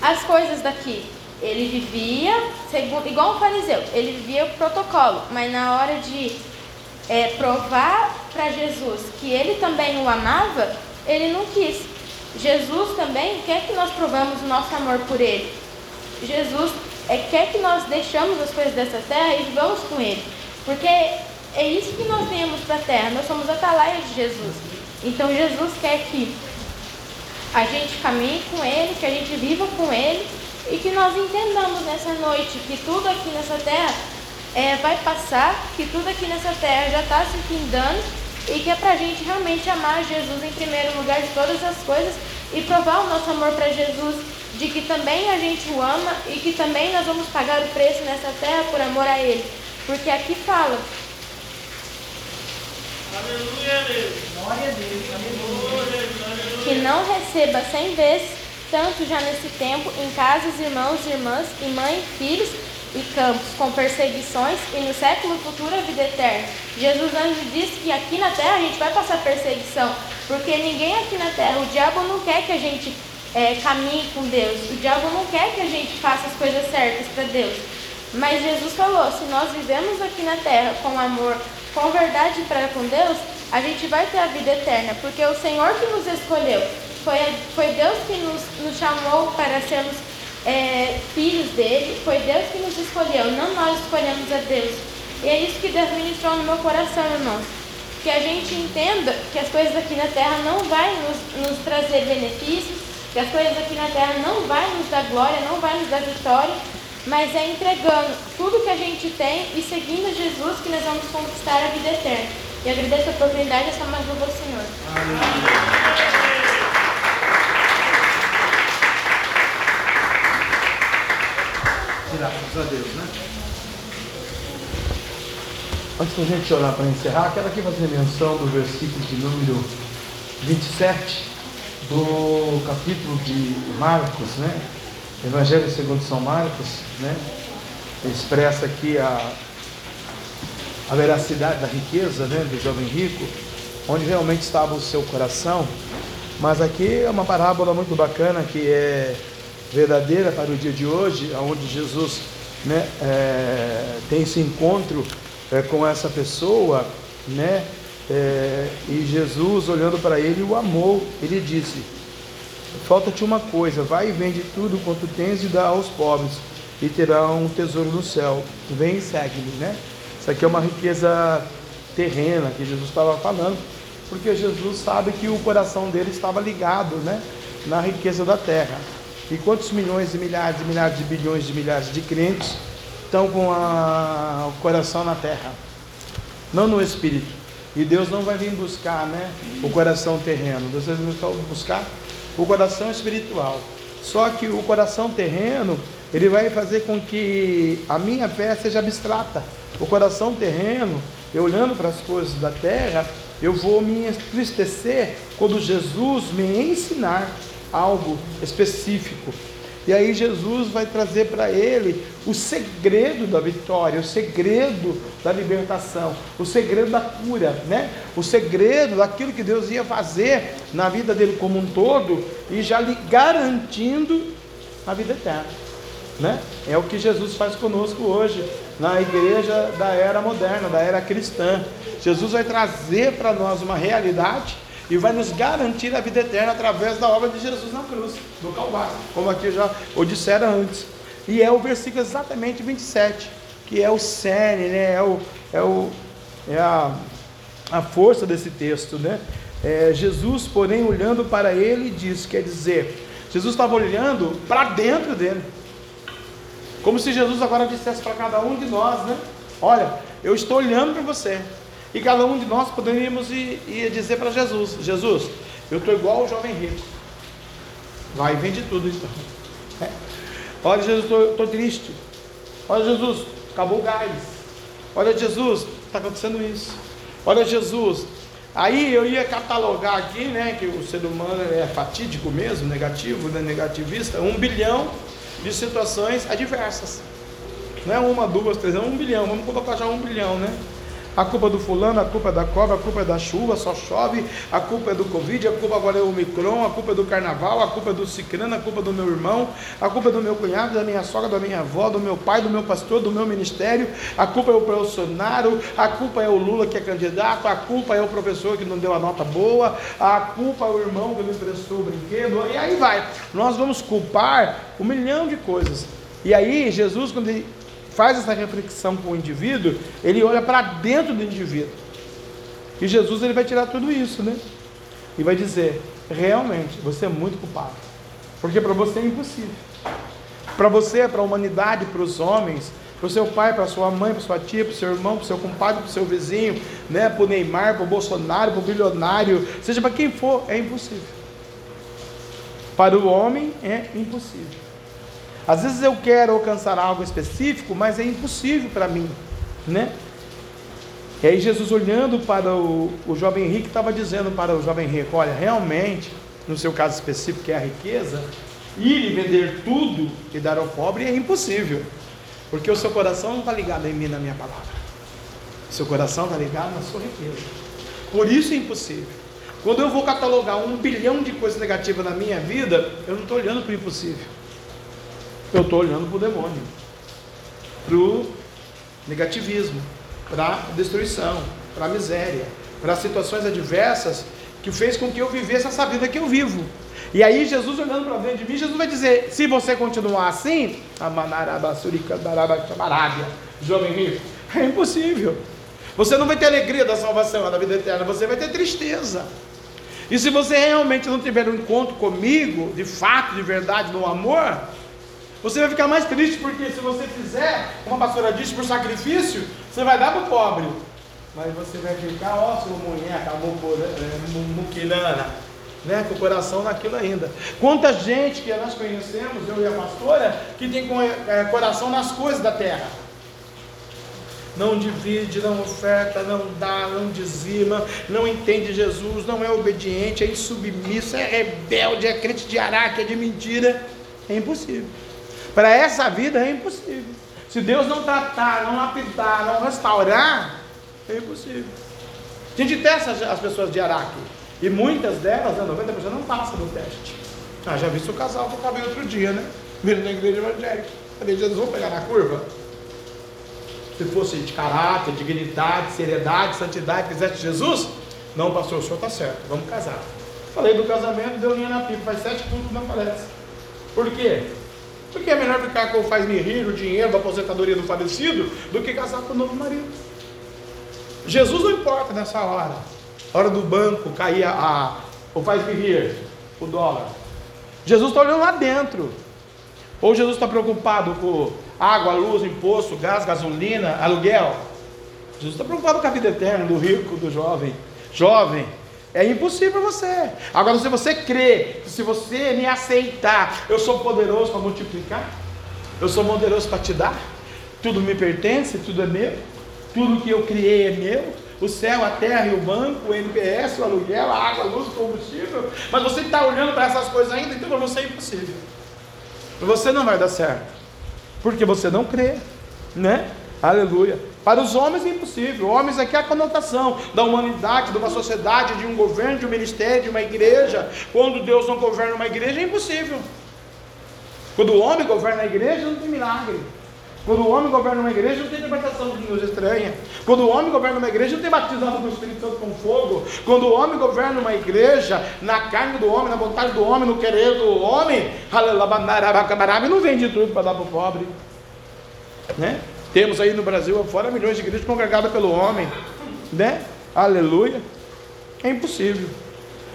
C: as coisas daqui. Ele vivia segundo, igual um fariseu, ele vivia o protocolo, mas na hora de é, provar para Jesus que ele também o amava, ele não quis. Jesus também quer que nós provamos o nosso amor por ele. Jesus é, quer que nós deixamos as coisas dessa terra e vamos com ele. Porque é isso que nós viemos para a terra, nós somos atalaia de Jesus. Então Jesus quer que a gente caminhe com Ele, que a gente viva com Ele e que nós entendamos nessa noite que tudo aqui nessa terra é, vai passar, que tudo aqui nessa terra já está se findando e que é para a gente realmente amar Jesus em primeiro lugar de todas as coisas e provar o nosso amor para Jesus, de que também a gente o ama e que também nós vamos pagar o preço nessa terra por amor a Ele. Porque aqui fala
D: Aleluia, Deus. Glória a Deus.
C: Aleluia. Que não receba cem vezes, tanto já nesse tempo, em casas, irmãos, irmãs, e mãe, filhos e campos, com perseguições, e no século futuro a vida eterna. Jesus antes disse que aqui na terra a gente vai passar perseguição, porque ninguém aqui na terra, o diabo não quer que a gente é, caminhe com Deus, o diabo não quer que a gente faça as coisas certas para Deus. Mas Jesus falou: se nós vivemos aqui na terra com amor, com verdade para com Deus, a gente vai ter a vida eterna, porque o Senhor que nos escolheu. Foi, foi Deus que nos, nos chamou para sermos é, filhos dele, foi Deus que nos escolheu, não nós escolhemos a Deus. E é isso que Deus ministrou no meu coração, irmãos. Que a gente entenda que as coisas aqui na terra não vai nos, nos trazer benefícios, que as coisas aqui na terra não vai nos dar glória, não vai nos dar vitória, mas é entregando tudo que a gente tem e seguindo Jesus que nós vamos conquistar a vida eterna. E agradeço a oportunidade e só mais ao Senhor.
B: Graças a Deus, né? Antes da gente orar para encerrar, quero aqui fazer menção do versículo de número 27 do capítulo de Marcos, né? Evangelho segundo São Marcos, né? Expressa aqui a, a veracidade da riqueza, né? Do jovem rico, onde realmente estava o seu coração. Mas aqui é uma parábola muito bacana que é verdadeira para o dia de hoje, onde Jesus né, é, tem esse encontro é, com essa pessoa, né? É, e Jesus, olhando para ele, o amou. Ele disse: Falta-te uma coisa: vai e vende tudo quanto tens e dá aos pobres, e terá um tesouro no céu. Vem e segue-me, né? Isso aqui é uma riqueza terrena que Jesus estava falando, porque Jesus sabe que o coração dele estava ligado, né? Na riqueza da terra. E quantos milhões e milhares e milhares de bilhões de milhares de crentes estão com a, o coração na terra, não no espírito. E Deus não vai vir buscar né, o coração terreno, Deus vai buscar o coração espiritual. Só que o coração terreno, ele vai fazer com que a minha fé seja abstrata. O coração terreno, eu olhando para as coisas da terra, eu vou me entristecer quando Jesus me ensinar algo específico. E aí Jesus vai trazer para ele o segredo da vitória, o segredo da libertação, o segredo da cura, né? O segredo daquilo que Deus ia fazer na vida dele como um todo e já lhe garantindo a vida eterna, né? É o que Jesus faz conosco hoje na igreja da era moderna, da era cristã. Jesus vai trazer para nós uma realidade e vai nos garantir a vida eterna através da obra de Jesus na cruz, no Calvário, como aqui já o disseram antes. E é o versículo exatamente 27, que é o cerne, né? é, o, é, o, é a, a força desse texto. Né? É, Jesus, porém, olhando para ele, diz: quer dizer, Jesus estava olhando para dentro dele, como se Jesus agora dissesse para cada um de nós: né? Olha, eu estou olhando para você, e cada um de nós poderíamos ir, ir dizer para Jesus: Jesus, eu estou igual o jovem rico. Vai e vende tudo então. É. Olha, Jesus, estou triste. Olha, Jesus, acabou o gás. Olha, Jesus, está acontecendo isso. Olha, Jesus. Aí eu ia catalogar aqui, né, que o ser humano é fatídico mesmo, negativo, né, negativista, um bilhão de situações adversas. Não é uma, duas, três, é um bilhão. Vamos colocar já um bilhão, né? A culpa do fulano, a culpa é da cobra, a culpa é da chuva, só chove, a culpa é do Covid, a culpa agora é o Omicron, a culpa é do carnaval, a culpa é do ciclano, a culpa é do meu irmão, a culpa é do meu cunhado, da minha sogra, da minha avó, do meu pai, do meu pastor, do meu ministério, a culpa é o Bolsonaro, a culpa é o Lula que é candidato, a culpa é o professor que não deu a nota boa, a culpa é o irmão que não emprestou o brinquedo, e aí vai. Nós vamos culpar um milhão de coisas. E aí, Jesus, quando ele faz essa reflexão com o indivíduo, ele olha para dentro do indivíduo. E Jesus ele vai tirar tudo isso, né? E vai dizer: realmente, você é muito culpado. Porque para você é impossível. Para você, para a humanidade, para os homens, para o seu pai, para sua mãe, para sua tia, para o seu irmão, para o seu compadre, para o seu vizinho, né? para o Neymar, para o Bolsonaro, para o bilionário, seja para quem for, é impossível. Para o homem é impossível. Às vezes eu quero alcançar algo específico, mas é impossível para mim, né? E aí Jesus olhando para o, o jovem rico estava dizendo para o jovem rico, olha, realmente, no seu caso específico que é a riqueza, ir e vender tudo e dar ao pobre é impossível, porque o seu coração não está ligado em mim, na minha palavra. Seu coração está ligado na sua riqueza. Por isso é impossível. Quando eu vou catalogar um bilhão de coisas negativas na minha vida, eu não estou olhando para o impossível. Eu estou olhando para o demônio, para o negativismo, para a destruição, para a miséria, para situações adversas que fez com que eu vivesse essa vida que eu vivo. E aí Jesus olhando para dentro de mim, Jesus vai dizer: se você continuar assim, jovem rico, é impossível. Você não vai ter alegria da salvação, da vida eterna, você vai ter tristeza. E se você realmente não tiver um encontro comigo, de fato, de verdade, no amor, você vai ficar mais triste porque se você fizer, como a pastora disse, por sacrifício, você vai dar para o pobre. Mas você vai ficar, ó, sua munheca, muquilana, né? Com o coração naquilo ainda. Quanta gente que nós conhecemos, eu e a pastora, que tem é, coração nas coisas da terra. Não divide, não oferta, não dá, não dizima, não entende Jesus, não é obediente, é insubmisso, é rebelde, é crente de araque, é de mentira. É impossível. Para essa vida é impossível. Se Deus não tratar, não lapidar, não restaurar, é impossível. A gente testa as pessoas de Araque. E muitas delas, 90% né, não passam do teste. Ah, já vi o casal que eu acabei outro dia, né? Vindo na igreja evangélica. Falei, Jesus, vamos pegar na curva? Se fosse de caráter, dignidade, seriedade, santidade, quisesse Jesus, não, pastor, o senhor está certo, vamos casar. Falei do casamento, deu linha na pipa, faz sete cultos não palestra. Por quê? Porque é melhor ficar com o faz-me rir, o dinheiro da aposentadoria do falecido, do que casar com o novo marido. Jesus não importa nessa hora. Hora do banco cair a, a o faz-me rir, o dólar. Jesus está olhando lá dentro. Ou Jesus está preocupado com água, luz, imposto, gás, gasolina, aluguel. Jesus está preocupado com a vida eterna do rico, do jovem. Jovem, é impossível você. Agora, se você crê, se você me aceitar, eu sou poderoso para multiplicar, eu sou poderoso para te dar, tudo me pertence, tudo é meu, tudo que eu criei é meu. O céu, a terra e o banco, o NPS, o aluguel, a água, a luz, o combustível. Mas você está olhando para essas coisas ainda, então para você é impossível. Você não vai dar certo. Porque você não crê, né? Aleluia. Para os homens é impossível. Homens aqui é a conotação da humanidade, de uma sociedade, de um governo, de um ministério, de uma igreja. Quando Deus não governa uma igreja, é impossível. Quando o homem governa a igreja, não tem milagre. Quando o homem governa uma igreja, não tem libertação de línguas estranhas. Quando o homem governa uma igreja, não tem batizado do Espírito Santo com fogo. Quando o homem governa uma igreja, na carne do homem, na vontade do homem, no querer do homem, não vende tudo para dar para o pobre. Né? Temos aí no Brasil fora milhões de igrejas congregadas pelo homem, né? Aleluia. É impossível.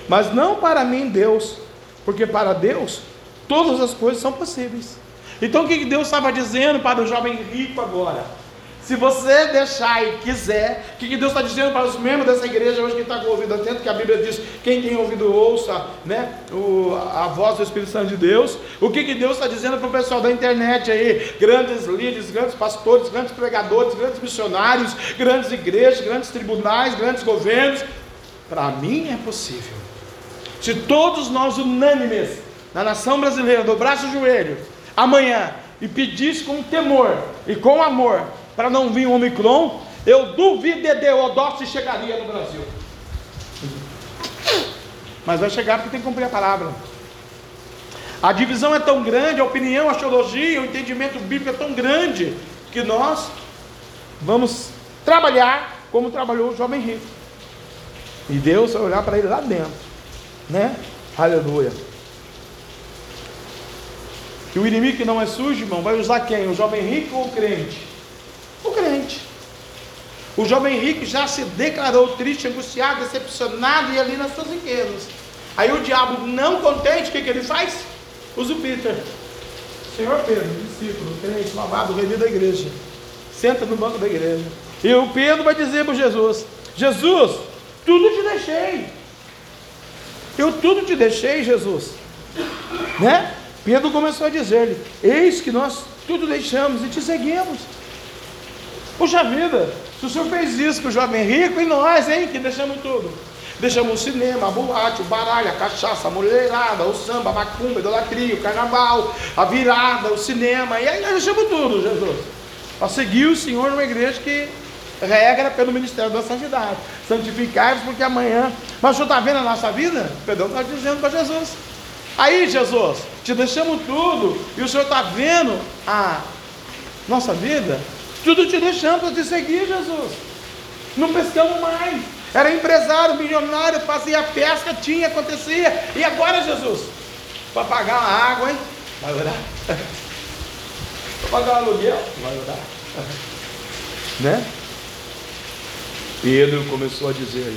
B: Mas não para mim, Deus, porque para Deus todas as coisas são possíveis. Então o que Deus estava dizendo para o jovem rico agora? Se você deixar e quiser, o que Deus está dizendo para os membros dessa igreja hoje que está com o ouvido atento, que a Bíblia diz, quem tem ouvido ouça, né, o, a voz do Espírito Santo de Deus. O que, Deus está dizendo para o pessoal da internet aí, grandes líderes, grandes pastores, grandes pregadores, grandes missionários, grandes igrejas, grandes tribunais, grandes governos. Para mim é possível. Se todos nós unânimes na nação brasileira dobrasse o joelho amanhã e pedisse com temor e com amor para não vir o Omicron, eu duvido de Deodó se chegaria no Brasil. Mas vai chegar porque tem que cumprir a palavra. A divisão é tão grande, a opinião, a teologia, o entendimento bíblico é tão grande que nós vamos trabalhar como trabalhou o jovem rico. E Deus vai olhar para ele lá dentro, né? Aleluia. E o inimigo que não é sujo, irmão, vai usar quem? O jovem rico ou o crente? O crente. O jovem rico já se declarou triste, angustiado, decepcionado e ali nas suas riquezas. Aí o diabo, não contente, o que, que ele faz? Usa o Peter. Senhor Pedro, discípulo, crente, lavado, remido da igreja. Senta no banco da igreja. E o Pedro vai dizer para Jesus: Jesus, tudo te deixei. Eu tudo te deixei, Jesus. Né? Pedro começou a dizer-lhe: Eis que nós tudo deixamos e te seguimos. Puxa vida, se o senhor fez isso com o jovem rico, e nós, hein, que deixamos tudo. Deixamos o cinema, a boate, o baralho, a cachaça, a mulherada, o samba, a macumba, a idolatria, o carnaval, a virada, o cinema, e aí nós deixamos tudo, Jesus. Para seguir o Senhor numa igreja que regra pelo ministério da santidade. Santificai-vos porque amanhã. Mas o senhor está vendo a nossa vida? Pedro está dizendo para Jesus. Aí, Jesus, te deixamos tudo, e o senhor está vendo a nossa vida? Tudo te deixamos para te seguir, Jesus. Não pescamos mais. Era empresário, milionário, fazia pesca, tinha, acontecia. E agora, Jesus? Para pagar a água, hein? Vai orar. (laughs) para pagar o aluguel? Vai orar. (laughs) Né? Pedro começou a dizer.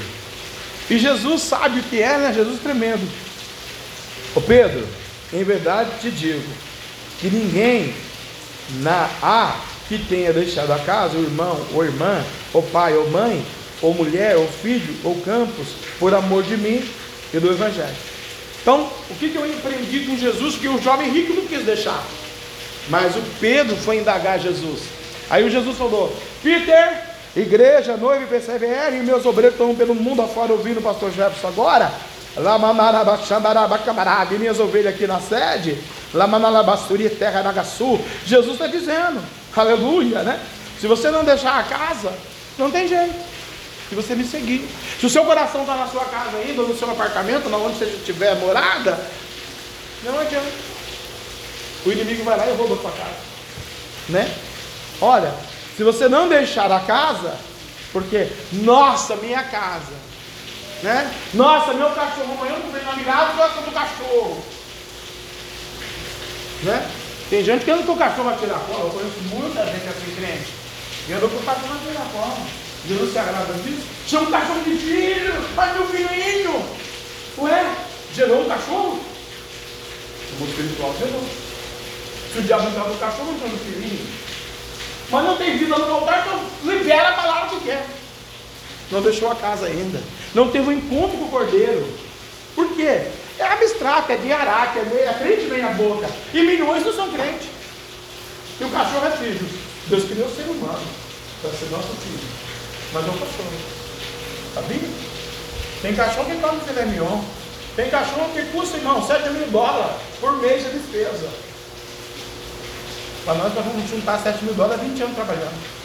B: E Jesus sabe o que é, né? Jesus tremendo. Ô Pedro, em verdade te digo que ninguém na há que tenha deixado a casa, o irmão, ou irmã, ou pai, ou mãe, ou mulher, ou filho, ou campos, por amor de mim e do Evangelho. Então, o que, eu empreendi com Jesus que o jovem rico não quis deixar? Mas o Pedro foi indagar Jesus. Aí o Jesus falou: Peter, igreja, noiva e persevere, e meus obreiros estão pelo mundo afora ouvindo o pastor Jefferson agora. E minhas ovelhas aqui na sede, Lamanalabasturi, terra Nagaçu. Jesus está dizendo, aleluia, né? Se você não deixar a casa, não tem jeito. Se você me seguir. Se o seu coração está na sua casa ainda, ou no seu apartamento, na onde você estiver morada, não adianta. O inimigo vai lá e rouba a sua casa. Né? Olha, se você não deixar a casa, porque, nossa, minha casa, né? Nossa, meu cachorro, amanhã eu não venho na mirada, gosta do cachorro. Né? Tem gente que anda com o cachorro a tirar cola, eu conheço muita gente assim crente, e andou com o cachorro a tirar cola. Jesus se agrada disso? Chama o cachorro de filho, mas meu filhinho. Ué, gerou um cachorro? O espiritual gerou. Se o diabo entrar no cachorro, entra no filhinho. Mas não tem vida no altar, então libera a palavra que quer. Não deixou a casa ainda. Não teve um encontro com o cordeiro. Por quê? É abstrato, é de araque, é, é crente meia boca. E milhões não são crentes. E o cachorro é filho. Deus criou o ser humano para ser nosso filho. Mas não cachorro. Sabia? Tem cachorro que come filé mignon. Tem cachorro que custa, irmão, 7 mil dólares por mês de despesa. Para nós, nós vamos juntar 7 mil dólares 20 anos trabalhando.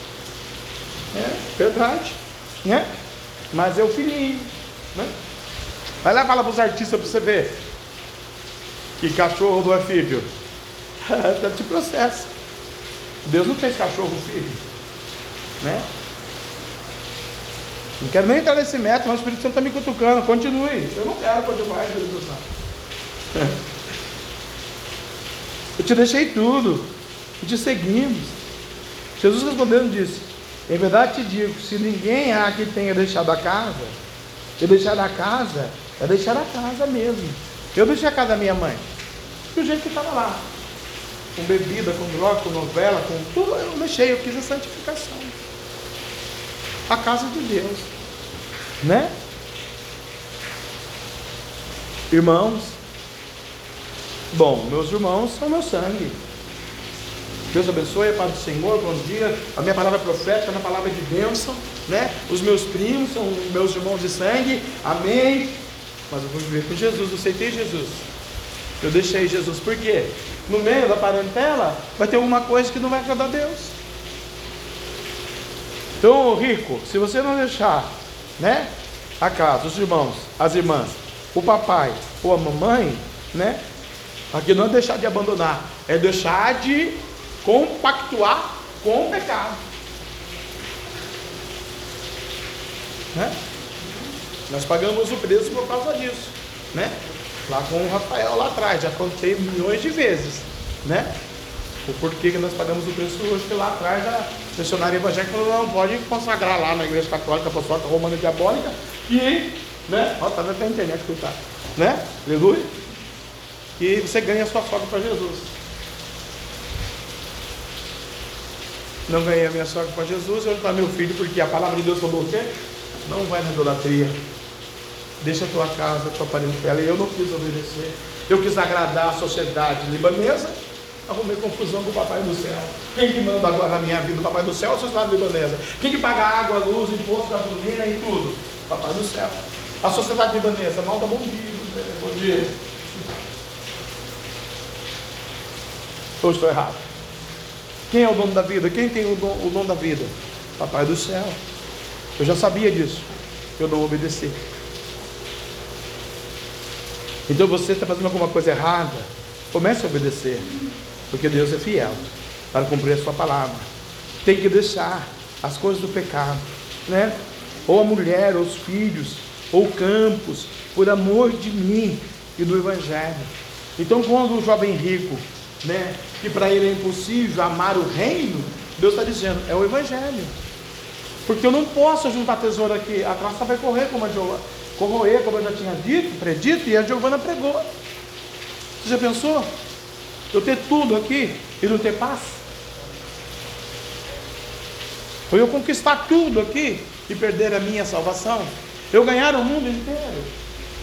B: É, verdade. Né? Mas é o filhinho. Né? Vai lá falar para os artistas para você ver. Que cachorro não é filho. (laughs) Deve te processo. Deus não fez cachorro filho. Né? Não quero nem entrar nesse método, mas o Espírito Santo está me cutucando. Continue. Eu não quero continuar, Espírito Santo. (laughs) Eu te deixei tudo. E te seguimos. Jesus respondendo disse: Em verdade te digo, se ninguém há que tenha deixado a casa, eu deixar a casa, é deixar a casa mesmo. Eu deixei a casa da minha mãe, do jeito que estava lá. Com bebida, com droga, com novela, com tudo, eu deixei, eu quis a santificação. A casa de Deus. Né? Irmãos, bom, meus irmãos são meu sangue. Deus abençoe, a paz do Senhor, bom dia. A minha palavra é profética, a minha palavra é de bênção, né? Os meus primos são meus irmãos de sangue, amém. Mas eu vou viver com Jesus, eu aceitei Jesus. Eu deixei Jesus, por quê? No meio da parentela vai ter alguma coisa que não vai agradar a Deus. Então, rico, se você não deixar, né, a casa, os irmãos, as irmãs, o papai ou a mamãe, né, aqui não é deixar de abandonar, é deixar de compactuar com o pecado. Né? Nós pagamos o preço por causa disso, né? Lá com o Rafael lá atrás, já contei milhões de vezes, né? O porquê que nós pagamos o preço hoje, que lá atrás a missionária evangélica falou, não pode consagrar lá na igreja católica, apostólica, romana diabólica, e, né? Ó, tá vendo a internet, coitado, né? Aleluia. E você ganha a sua sogra para Jesus. Não ganhei a minha sogra para Jesus, eu para meu filho, porque a palavra de Deus falou o quê? Não vai na idolatria. Deixa a tua casa, a tua parentela. E eu não quis obedecer. Eu quis agradar a sociedade libanesa. Arrumei confusão com o Papai do Céu. Quem que manda agora na minha vida? O Papai do Céu ou a sociedade libanesa? Quem que paga água, luz, imposto, gasolina e tudo? Papai do Céu. A sociedade libanesa, malta bom dia. Bom dia. Ou estou errado? Quem é o dono da vida? Quem tem o dom, o dom da vida? Papai do céu. Eu já sabia disso. Eu não obedeci. Então você está fazendo alguma coisa errada. Comece a obedecer. Porque Deus é fiel para cumprir a sua palavra. Tem que deixar as coisas do pecado, né? Ou a mulher, ou os filhos, ou campos, por amor de mim e do Evangelho. Então, quando o jovem rico, né, que para ele é impossível amar o reino, Deus está dizendo, é o Evangelho. Porque eu não posso juntar tesouro aqui, a traça vai correr como a Giovana, corroer, como eu já tinha dito, predito, e a Giovana pregou. Você já pensou? Eu ter tudo aqui e não ter paz? Ou eu conquistar tudo aqui e perder a minha salvação? Eu ganhar o mundo inteiro?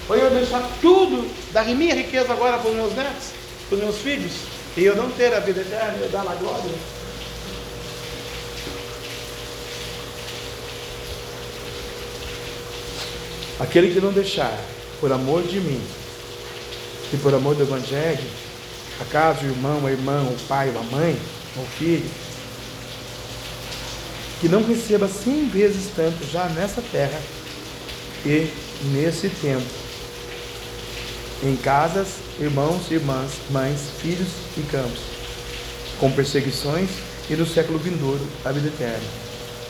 B: Ou eu deixar tudo, dar minha riqueza agora para os meus netos, para os meus filhos, e eu não ter a vida eterna, eu dar na glória? Aquele que não deixar, por amor de mim e por amor do Evangelho, acaso o irmão, a irmã, o pai, a mãe, o filho, que não receba cem vezes tanto já nessa terra e nesse tempo, em casas, irmãos, irmãs, mães, filhos e campos, com perseguições e no século vindouro a vida eterna.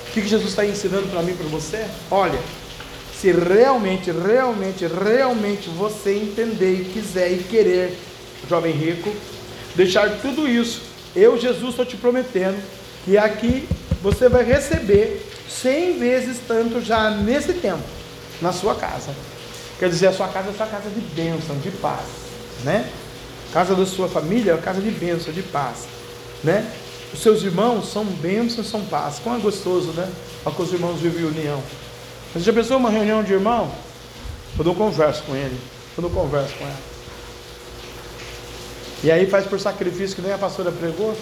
B: O que Jesus está ensinando para mim para você? Olha, se realmente, realmente, realmente você entender e quiser e querer, jovem rico, deixar tudo isso, eu, Jesus, estou te prometendo que aqui você vai receber cem vezes tanto já nesse tempo, na sua casa. Quer dizer, a sua casa é a sua casa de bênção, de paz, né? Casa da sua família é a casa de bênção, de paz, né? Os seus irmãos são bênçãos, são paz. Como é gostoso, né? Olha que os irmãos vivem em união. Você já pensou uma reunião de irmão? Eu não converso com ele, eu não converso com ela. E aí faz por sacrifício que nem a pastora pregou.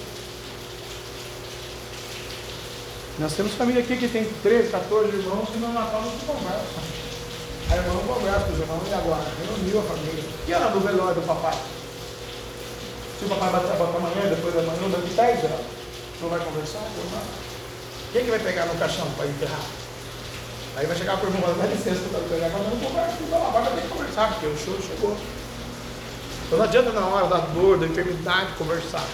B: Nós temos família aqui que tem 13, 14 irmãos que no Natal não se conversam. A irmã não conversa com os irmãos, e agora? Reuniu a família. E ela do velório do papai? Se o papai bater a bota amanhã, depois da manhã, daqui 10 horas, não vai conversar com o irmão? Quem que vai pegar no caixão para enterrar? Aí vai chegar a irmão, dá licença pegar, mas eu não converso, então agora ter que conversar, porque o show chegou. Então não adianta na hora da dor, da enfermidade conversar.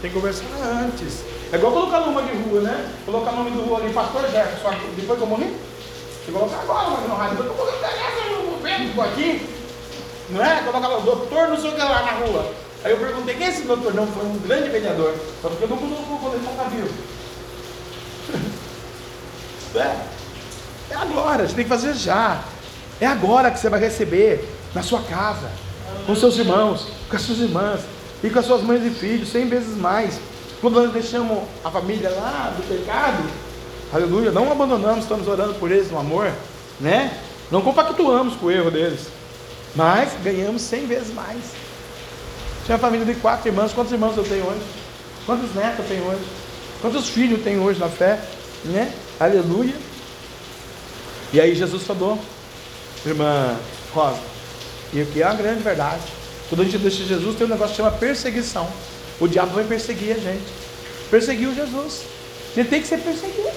B: Tem que conversar antes. É igual colocar nome de rua, né? Colocar nome do rua ali, pastor Jefferson, depois que eu morri. Você colocar agora, mas não rádio, eu colocar ficou aqui. Não é? O doutor não sei o que lá na rua. Aí eu perguntei, quem é esse doutor? Não, foi um grande vereador. Só porque eu não colocou quando ele estava vivo. é. É agora, você tem que fazer já. É agora que você vai receber na sua casa, com seus irmãos, com as suas irmãs e com as suas mães e filhos, cem vezes mais. Quando nós deixamos a família lá do pecado, aleluia, não abandonamos, estamos orando por eles no amor, né? Não compactuamos com o erro deles, mas ganhamos cem vezes mais. Tinha uma família de quatro irmãos, quantos irmãos eu tenho hoje? Quantos netos eu tenho hoje? Quantos filhos eu tenho hoje na fé? Né? Aleluia. E aí Jesus falou, irmã Rosa, e aqui é uma grande verdade. Quando a gente deixa Jesus, tem um negócio que chama perseguição. O diabo vai perseguir a gente. Perseguiu Jesus. Ele tem que ser perseguido.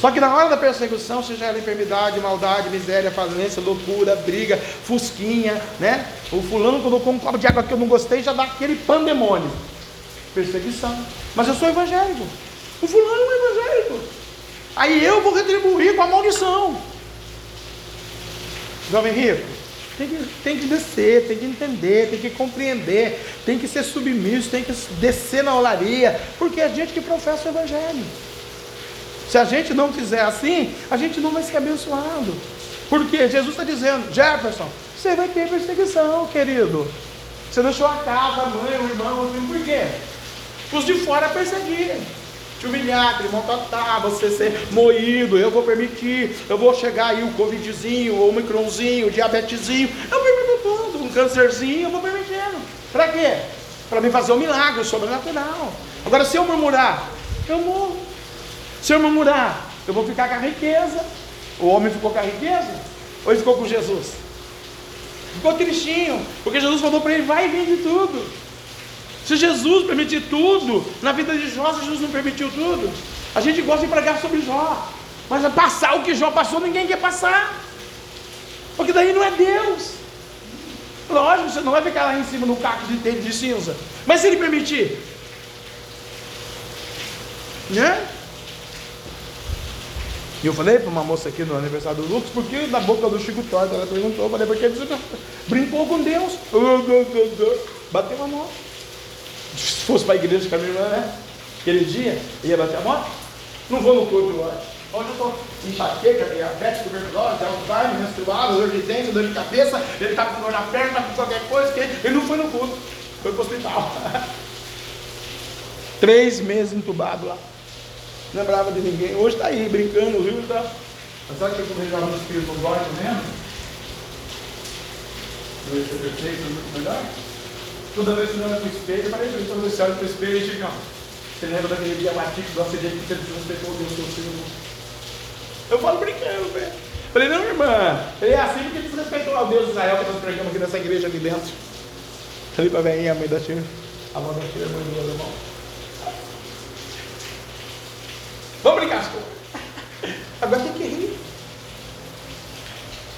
B: Só que na hora da perseguição, seja ela enfermidade, maldade, miséria, falência, loucura, briga, fusquinha, né? O fulano colocou um copo de água que eu não gostei, já dá aquele pandemônio. Perseguição. Mas eu sou evangélico. O fulano é evangélico. Aí eu vou retribuir com a maldição. Jovem rico, tem que, tem que descer, tem que entender, tem que compreender, tem que ser submisso, tem que descer na olaria, porque é gente que professa o Evangelho. Se a gente não fizer assim, a gente não vai ser abençoado. Porque Jesus está dizendo, Jefferson, você vai ter perseguição, querido. Você deixou a casa, a mãe, o irmão, o filho, por quê? Os de fora perseguirem te humilhar, te maltratar, você ser moído, eu vou permitir, eu vou chegar aí o covidzinho, o micronzinho, o diabetezinho, eu permito tudo, um câncerzinho, eu vou permitindo. Para quê? Para me fazer um milagre sobrenatural. Agora, se eu murmurar, eu morro. Se eu murmurar, eu vou ficar com a riqueza. O homem ficou com a riqueza? Ou ele ficou com Jesus? Ficou tristinho, porque Jesus falou para ele: vai e vende tudo. Se Jesus permitir tudo, na vida de Jó, Jesus não permitiu tudo. A gente gosta de pregar sobre Jó, mas passar o que Jó passou, ninguém quer passar, porque daí não é Deus. Lógico, você não vai ficar lá em cima no caco de, de cinza, mas se ele permitir, né? E eu falei para uma moça aqui no aniversário do Lucas, porque na boca do Chico Torta, ela perguntou, eu falei, porque ele brincou com Deus, bateu a mão se fosse para a igreja minha irmã, né? Aquele dia, ia bater a moto. Não vou no culto hoje. Hoje eu estou enxaqueca, diabetes, tuberculose, Alzheimer, menstruado, dor de dente, dor de cabeça, ele está com dor na perna, está com qualquer coisa, ele não foi no culto, foi para o hospital. Três meses entubado lá. Não lembrava de ninguém. Hoje está aí, brincando, viu? Tá. Mas sabe que eu jogava no espírito gosta mesmo? Dois ser perfeito, muito melhor. Toda vez que eu olho para o espelho, eu falei toda vez que olha para o espelho, e diga, você lembra daquele dia matípico do acidente que você desrespeitou Deus, seu filho? Eu falo brincando, velho. Falei, não, irmã, ele é assim porque desrespeitou ao Deus de Israel que nós pregamos aqui nessa igreja ali dentro. Falei para a velhinha, a mãe da tia, a mãe da tia, a mãe do meu irmão. Vamos brincar, (laughs) Agora tem que rir.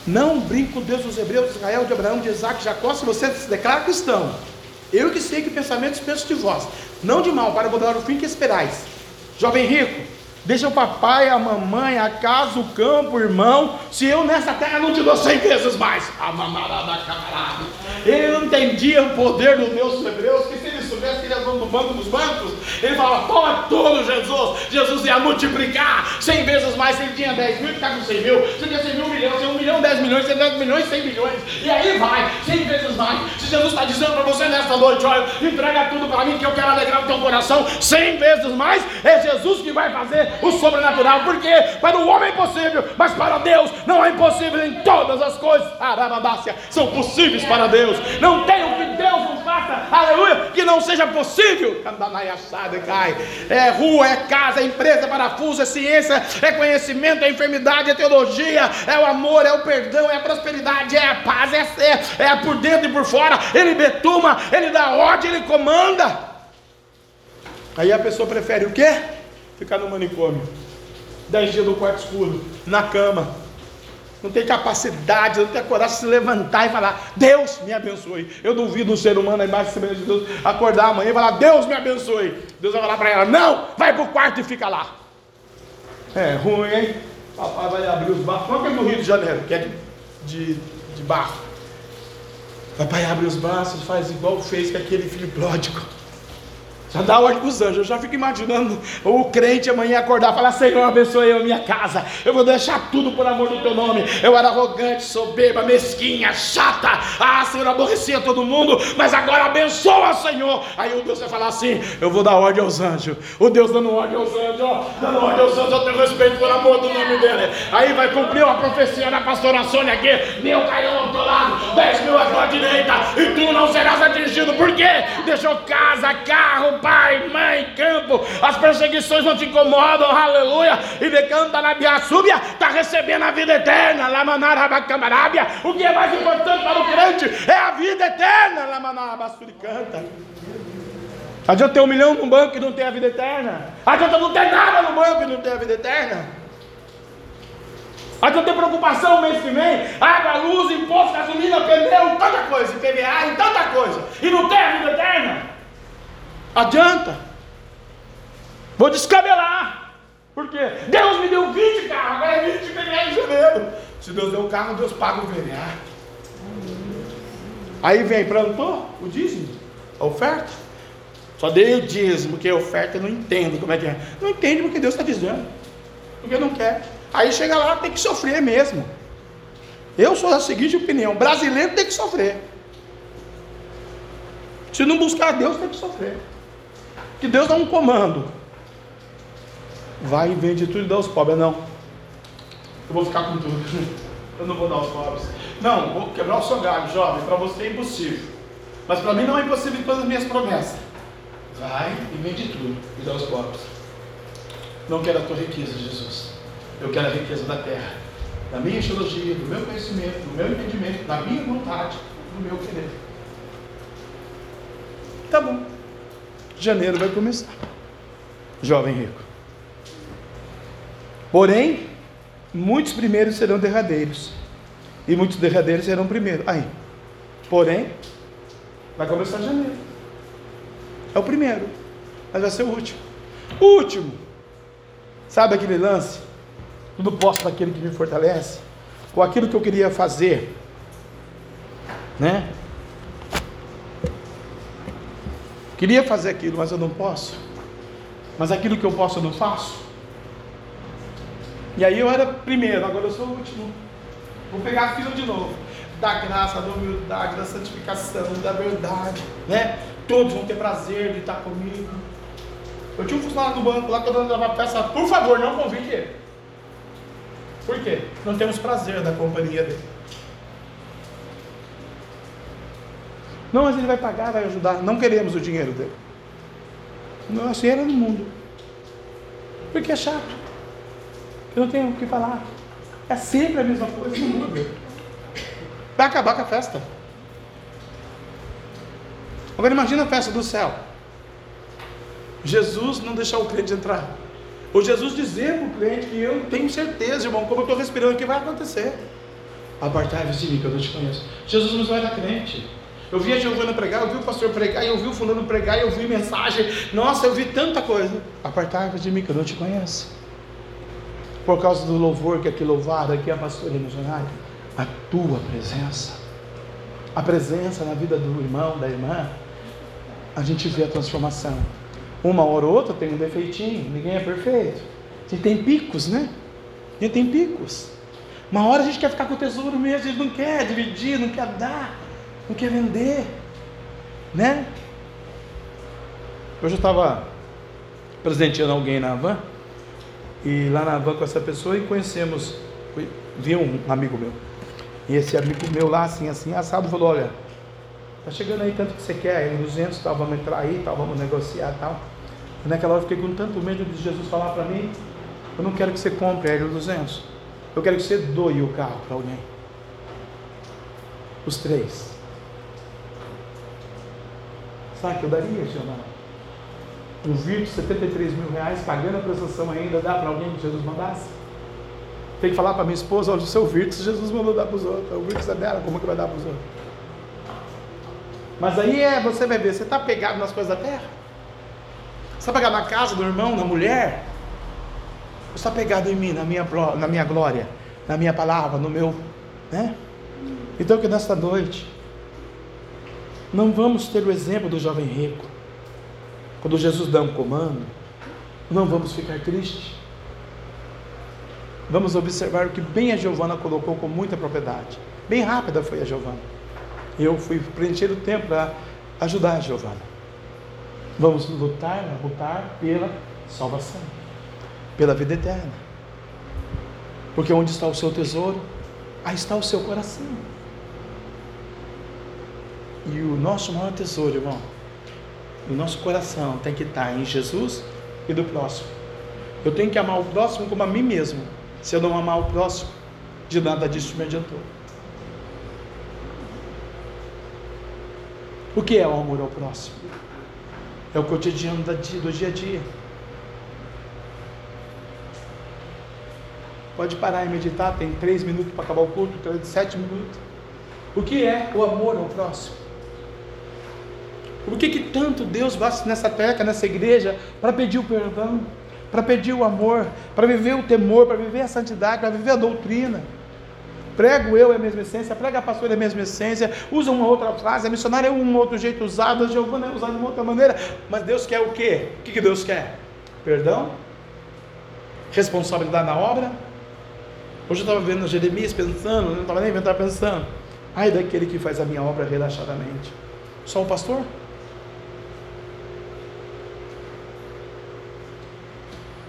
B: Não brinque com Deus dos Hebreus, Israel, de Abraão, de Isaac, de Jacó, se você se declara cristão. Eu que sei que pensamentos penso de vós, não de mal, para mudar o fim que esperais. Jovem rico, deixa o papai, a mamãe, a casa, o campo, o irmão, se eu nessa terra não te dou cem vezes mais. A mamarada camarada. Ele não entendia o poder do Deus dos Hebreus, que se ele soubesse que ele era dono do banco dos bancos, ele falava, toma tudo, Jesus. Jesus ia multiplicar cem vezes mais. Se ele tinha 10 mil, ficar com 100 mil. Se ele tinha 100 mil, um milhão, se um milhão, 10 milhões, 10 milhões, 100 milhões. E aí vai, cem vezes mais. Se Jesus está dizendo para você nesta noite, olha, entrega tudo para mim, que eu quero alegrar o teu coração, cem vezes mais, é Jesus que vai fazer o sobrenatural. Porque para o homem é impossível, mas para Deus não é impossível em todas as coisas. Arabadácia, são possíveis para Deus. Não tem o que Deus não faça, aleluia, que não seja possível. cai. É rua, é casa, é empresa, é parafuso, é ciência, é conhecimento, é enfermidade, é teologia, é o amor, é o perdão, é a prosperidade, é a paz, é, é, é por dentro e por fora. Ele betuma, ele dá ordem, ele comanda. Aí a pessoa prefere o quê? Ficar no manicômio. Dez dias no quarto escuro, na cama não tem capacidade, não tem coragem de se levantar e falar, Deus me abençoe. Eu duvido um ser humano, a imagem e semelhança de Deus, acordar amanhã e falar, Deus me abençoe. Deus vai falar para ela, não, vai para o quarto e fica lá. É ruim, hein? Papai vai abrir os. Qual que é no Rio de Janeiro, que é de, de, de barro. Papai abre os braços, faz igual fez com aquele filho pródigo. Já dá ordem para os anjos. Eu já fico imaginando o crente amanhã acordar e falar: Senhor, abençoe a minha casa. Eu vou deixar tudo por amor do teu nome. Eu era arrogante, soberba, mesquinha, chata. Ah, Senhor, aborrecia todo mundo. Mas agora abençoa, Senhor. Aí o Deus vai falar assim: Eu vou dar ordem aos anjos. O Deus dando ordem aos anjos, dando ordem aos anjos. Eu tenho respeito por amor do nome dele. Aí vai cumprir uma profecia da pastora Sônia aqui: Mil caiu ao teu lado, dez mil à tua direita. E tu não serás atingido. Por quê? Deixou casa, carro, pai, mãe, campo, as perseguições não te incomodam, aleluia. E decanta na Biaçúbia, está recebendo a vida eterna, Lamanarabacamarabia. O que é mais importante para o crente é a vida eterna, Lamanarabasuricanta. Adianta ter um milhão no banco e não ter a vida eterna. Adianta não ter nada no banco e não ter a vida eterna. Tu tem preocupação mês que vem, água, luz, imposto, gasolina, pneu, tanta coisa, IPVA e tanta coisa, e não tem a vida eterna. Adianta. Vou descabelar. Por quê? Deus me deu 20 carros, agora é 20 IPVA em janeiro. Se Deus deu o carro, Deus paga o IPVA. Aí vem, plantou o dízimo, a oferta. Só dei o dízimo, porque a oferta eu não entendo como é que é. Não entende porque Deus está dizendo. Porque não quer. Aí chega lá, tem que sofrer mesmo. Eu sou da seguinte opinião: brasileiro tem que sofrer. Se não buscar Deus, tem que sofrer. Que Deus dá um comando. Vai e vende tudo e dá aos pobres. Não. Eu vou ficar com tudo. (laughs) Eu não vou dar aos pobres. Não, vou quebrar o seu galho, jovem. Para você é impossível. Mas para mim não é impossível todas as minhas promessas. Vai e vende tudo e dá aos pobres. Não quero a tua riqueza, Jesus. Eu quero a riqueza da terra. Da minha teologia, do meu conhecimento, do meu entendimento, da minha vontade, do meu querer. Tá bom. Janeiro vai começar. Jovem rico. Porém, muitos primeiros serão derradeiros. E muitos derradeiros serão primeiros. Aí. Porém, vai começar janeiro. É o primeiro. Mas vai ser o último. O último. Sabe aquele lance? Tudo posso daquele que me fortalece. Com aquilo que eu queria fazer. Né? Queria fazer aquilo, mas eu não posso. Mas aquilo que eu posso eu não faço. E aí eu era primeiro, agora eu sou o último. Vou pegar a fila de novo. Da graça, da humildade, da santificação, da verdade, né? Todos vão ter prazer de estar comigo. Eu tinha um funcionário do banco lá que eu dava peça, por favor, não convide ele. Por quê? Não temos prazer da companhia dele. Não, mas ele vai pagar, vai ajudar. Não queremos o dinheiro dele. Não, assim era no mundo. Porque é chato. Eu não tenho o que falar. É sempre a mesma coisa, não muda. Vai acabar com a festa. Agora imagina a festa do céu. Jesus não deixar o cliente entrar. Ou Jesus dizer para o cliente que eu tenho certeza, irmão, como eu estou respirando aqui, vai acontecer. Apartai-vos de mim, que eu não te conheço. Jesus nos vai dar crente. Eu vi a Giovana pregar, eu vi o pastor pregar, eu vi o fulano pregar, eu vi mensagem. Nossa, eu vi tanta coisa. Apartai-vos de mim, que eu não te conheço por causa do louvor que aqui louvaram, aqui a pastora missionária, a tua presença, a presença na vida do irmão, da irmã, a gente vê a transformação. Uma hora ou outra tem um defeitinho, ninguém é perfeito. A gente tem picos, né? A gente tem picos. Uma hora a gente quer ficar com o tesouro mesmo, a gente não quer dividir, não quer dar, não quer vender, né? Hoje eu estava presenteando alguém na van, e lá na van com essa pessoa e conhecemos, vi um amigo meu. E esse amigo meu lá, assim, assim, assado, falou: Olha, tá chegando aí tanto que você quer, aí 200, tal, vamos entrar aí, tal, vamos negociar tal. E naquela hora eu fiquei com tanto medo de Jesus falar para mim: Eu não quero que você compre a 200, eu quero que você doe o carro para alguém. Os três. Sabe que eu daria, Giovanna? um vídeo de 73 mil reais, pagando a prestação ainda, dá para alguém que Jesus mandasse? Tem que falar para minha esposa, olha o seu Virtus, Jesus mandou dar para os outros, o Virtus é dela, como que vai dar para os outros? Mas aí é, você vai ver, você está pegado nas coisas da terra? Você está pegado na casa do irmão, na mulher? Você está pegado em mim, na minha, na minha glória, na minha palavra, no meu, né? Então que nesta noite, não vamos ter o exemplo do jovem rico, quando Jesus dá um comando, não vamos ficar tristes. Vamos observar o que bem a Giovana colocou com muita propriedade. Bem rápida foi a Giovana. Eu fui preencher o tempo para ajudar a Giovana. Vamos lutar, lutar pela salvação, pela vida eterna. Porque onde está o seu tesouro, aí está o seu coração. E o nosso maior tesouro, irmão, o nosso coração tem que estar em Jesus e do próximo. Eu tenho que amar o próximo como a mim mesmo. Se eu não amar o próximo, de nada disso me adiantou. O que é o amor ao próximo? É o cotidiano do dia a dia. Pode parar e meditar, tem três minutos para acabar o culto, sete minutos. O que é o amor ao próximo? Por que, que tanto Deus bate nessa terra, nessa igreja, para pedir o perdão, para pedir o amor, para viver o temor, para viver a santidade, para viver a doutrina? Prego eu é a mesma essência, prega a pastora é a mesma essência, usa uma outra frase, a missionária é um outro jeito usado, a Giovana é usada de uma outra maneira, mas Deus quer o quê? O que, que Deus quer? Perdão? Responsabilidade na obra? Hoje eu estava vendo Jeremias pensando, não estava nem pensando. Ai daquele que faz a minha obra relaxadamente. Só o pastor?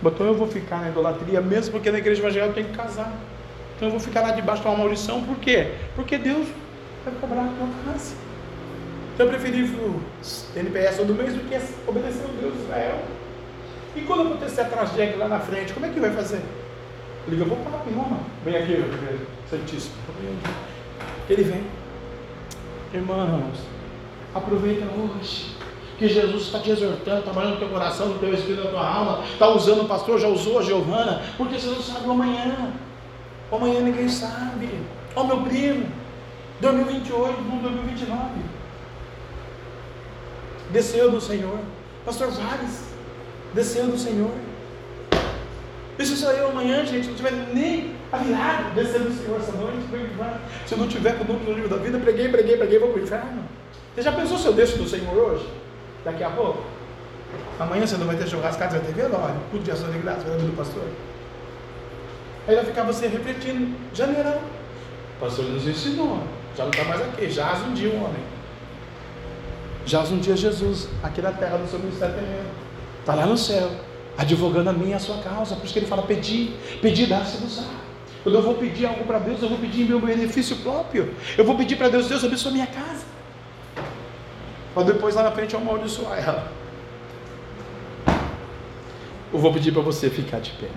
B: Então eu vou ficar na idolatria, mesmo porque na igreja evangélica eu tenho que casar. Então eu vou ficar lá debaixo de uma maldição, por quê? Porque Deus vai cobrar a tua casa. Então eu preferi o NPS todo mês do que obedecer ao Deus de Israel. E quando acontecer a tragédia lá na frente, como é que vai fazer? Ele liga, vou para em Roma. Vem aqui, Santíssimo. Ele vem. Irmãos, aproveita hoje que Jesus está te exortando, trabalhando no teu coração, no teu espírito, na tua alma, está usando o pastor, já usou a Giovana, porque você não sabe o amanhã. O amanhã ninguém sabe. Ó meu primo, 2028, não 2029. Desceu do Senhor. Pastor Vares, desceu do Senhor. Isso só eu amanhã, gente, não tiver nem a virada descendo do Senhor essa noite, se eu não tiver com o número no livro da vida, preguei, preguei, preguei, vou para o inferno. Você já pensou se eu desço do Senhor hoje? Daqui a pouco? Amanhã você não vai ter churrascado, você vai ter velório, culto de ação de graça, vai do pastor. Aí vai ficar você refletindo, janeirão. O pastor nos ensinou, já não está mais aqui, jaz um dia um homem. Jaz um dia Jesus, aqui na terra do seu ministério terreno. Está lá no céu, advogando a minha a sua causa. Por isso que ele fala: pedir, pedir, dá-se-vos-á. Quando eu vou pedir algo para Deus, eu vou pedir em meu benefício próprio. Eu vou pedir para Deus, Deus abençoe minha casa. Para depois lá na frente eu amaldiçoar ela. Eu vou pedir para você ficar de pé.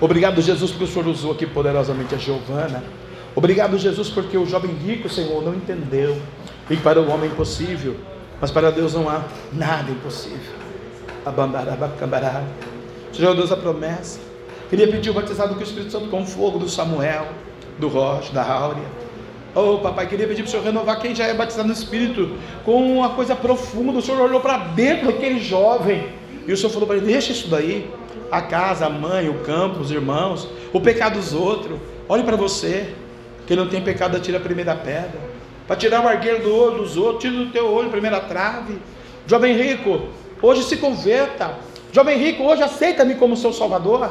B: Obrigado, Jesus, porque o Senhor usou aqui poderosamente a Giovana. Obrigado, Jesus, porque o jovem rico, Senhor, não entendeu. E para o homem é impossível, mas para Deus não há nada impossível. Abandarabacambará. Senhor Deus, a promessa. Queria pedir o batizado com o Espírito Santo com fogo do Samuel, do Rocha, da Áurea. Oh, papai, queria pedir para o Senhor renovar quem já é batizado no Espírito com uma coisa profunda. O Senhor olhou para dentro daquele jovem e o Senhor falou para ele: Deixa isso daí a casa, a mãe, o campo, os irmãos, o pecado dos outros. Olhe para você, que não tem pecado, atira a primeira pedra. Para tirar o argueiro do olho dos outros, tira do teu olho a primeira trave. Jovem rico, hoje se converta. Jovem rico, hoje aceita-me como seu salvador.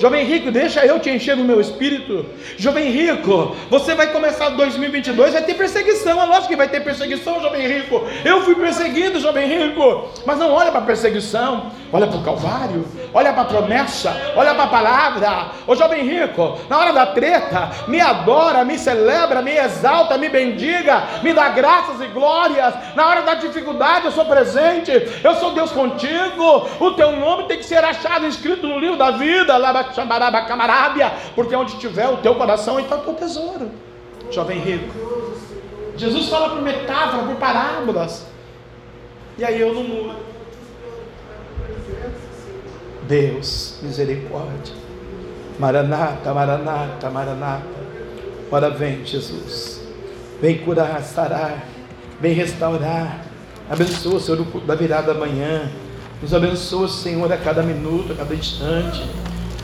B: Jovem rico, deixa eu te encher no meu espírito. Jovem rico, você vai começar 2022, vai ter perseguição. É lógico que vai ter perseguição, jovem rico. Eu fui perseguido, jovem rico. Mas não olha para a perseguição, olha para o Calvário, olha para a promessa, olha para a palavra. Ô jovem rico, na hora da treta, me adora, me celebra, me exalta, me bendiga, me dá graças e glórias. Na hora da dificuldade, eu sou presente, eu sou Deus contigo. O teu nome tem que ser achado escrito no livro da vida. Lá porque onde tiver o teu coração, está o teu tesouro. Jovem rico. Jesus fala por metáfora, por parábolas. E aí eu não mudo. Deus, misericórdia. Maranata, Maranata, Maranata. Ora vem, Jesus. Vem curar, sarar. Vem restaurar. Abençoa, Senhor, da virada da manhã. Nos abençoa, Senhor, a cada minuto, a cada instante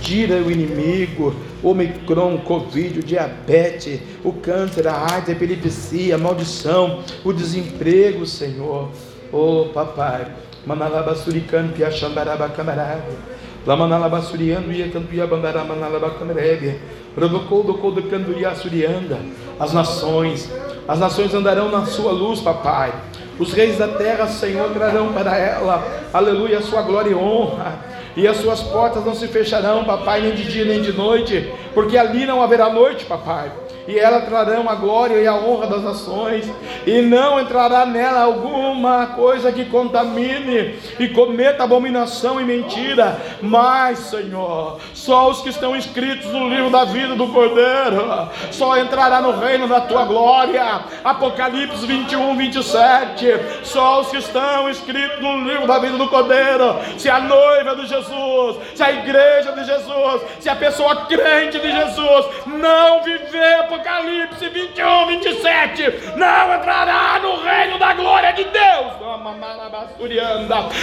B: tira o inimigo, Omicron, Covid, o diabetes, o câncer, a AIDS, a epilepsia, a maldição, o desemprego, Senhor. Oh, papai. Manalabasurican, Piachandaraba Camarada. Lamanalabasuriando, Iacantuia Bandará, Manalabacamarebe. Provocou do Codo Canduria Surianda. As nações, as nações andarão na sua luz, papai. Os reis da terra, Senhor, trarão para ela, aleluia, a sua glória e honra e as suas portas não se fecharão, papai, nem de dia nem de noite, porque ali não haverá noite, papai e ela trarão a glória e a honra das nações, e não entrará nela alguma coisa que contamine e cometa abominação e mentira, mas, Senhor, só os que estão inscritos no livro da vida do Cordeiro, só entrará no reino da tua glória. Apocalipse 21, 27. Só os que estão inscritos no livro da vida do Cordeiro, se a noiva de Jesus, se a igreja de Jesus, se a pessoa crente de Jesus não viver Apocalipse 21, 27, não entrará no reino da glória de Deus.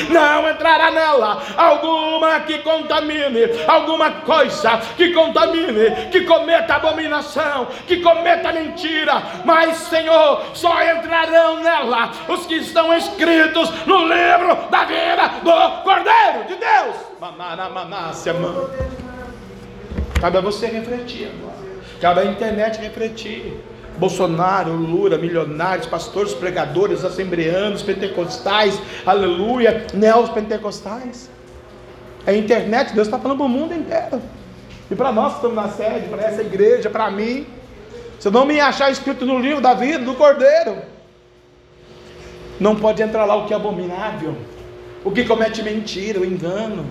B: Não entrará nela alguma que contamine, alguma coisa que contamine, que cometa abominação, que cometa mentira. Mas, Senhor, só entrarão nela os que estão escritos no livro da vida do Cordeiro de Deus. Cabe a você refletir agora. Cabe a internet refletir. Bolsonaro, Lula, milionários, pastores, pregadores, assembleanos, pentecostais, aleluia, neos pentecostais. É a internet, Deus está falando para o mundo inteiro. E para nós que estamos na sede, para essa igreja, para mim. Se eu não me achar escrito no livro da vida do Cordeiro, não pode entrar lá o que é abominável, o que comete mentira, o engano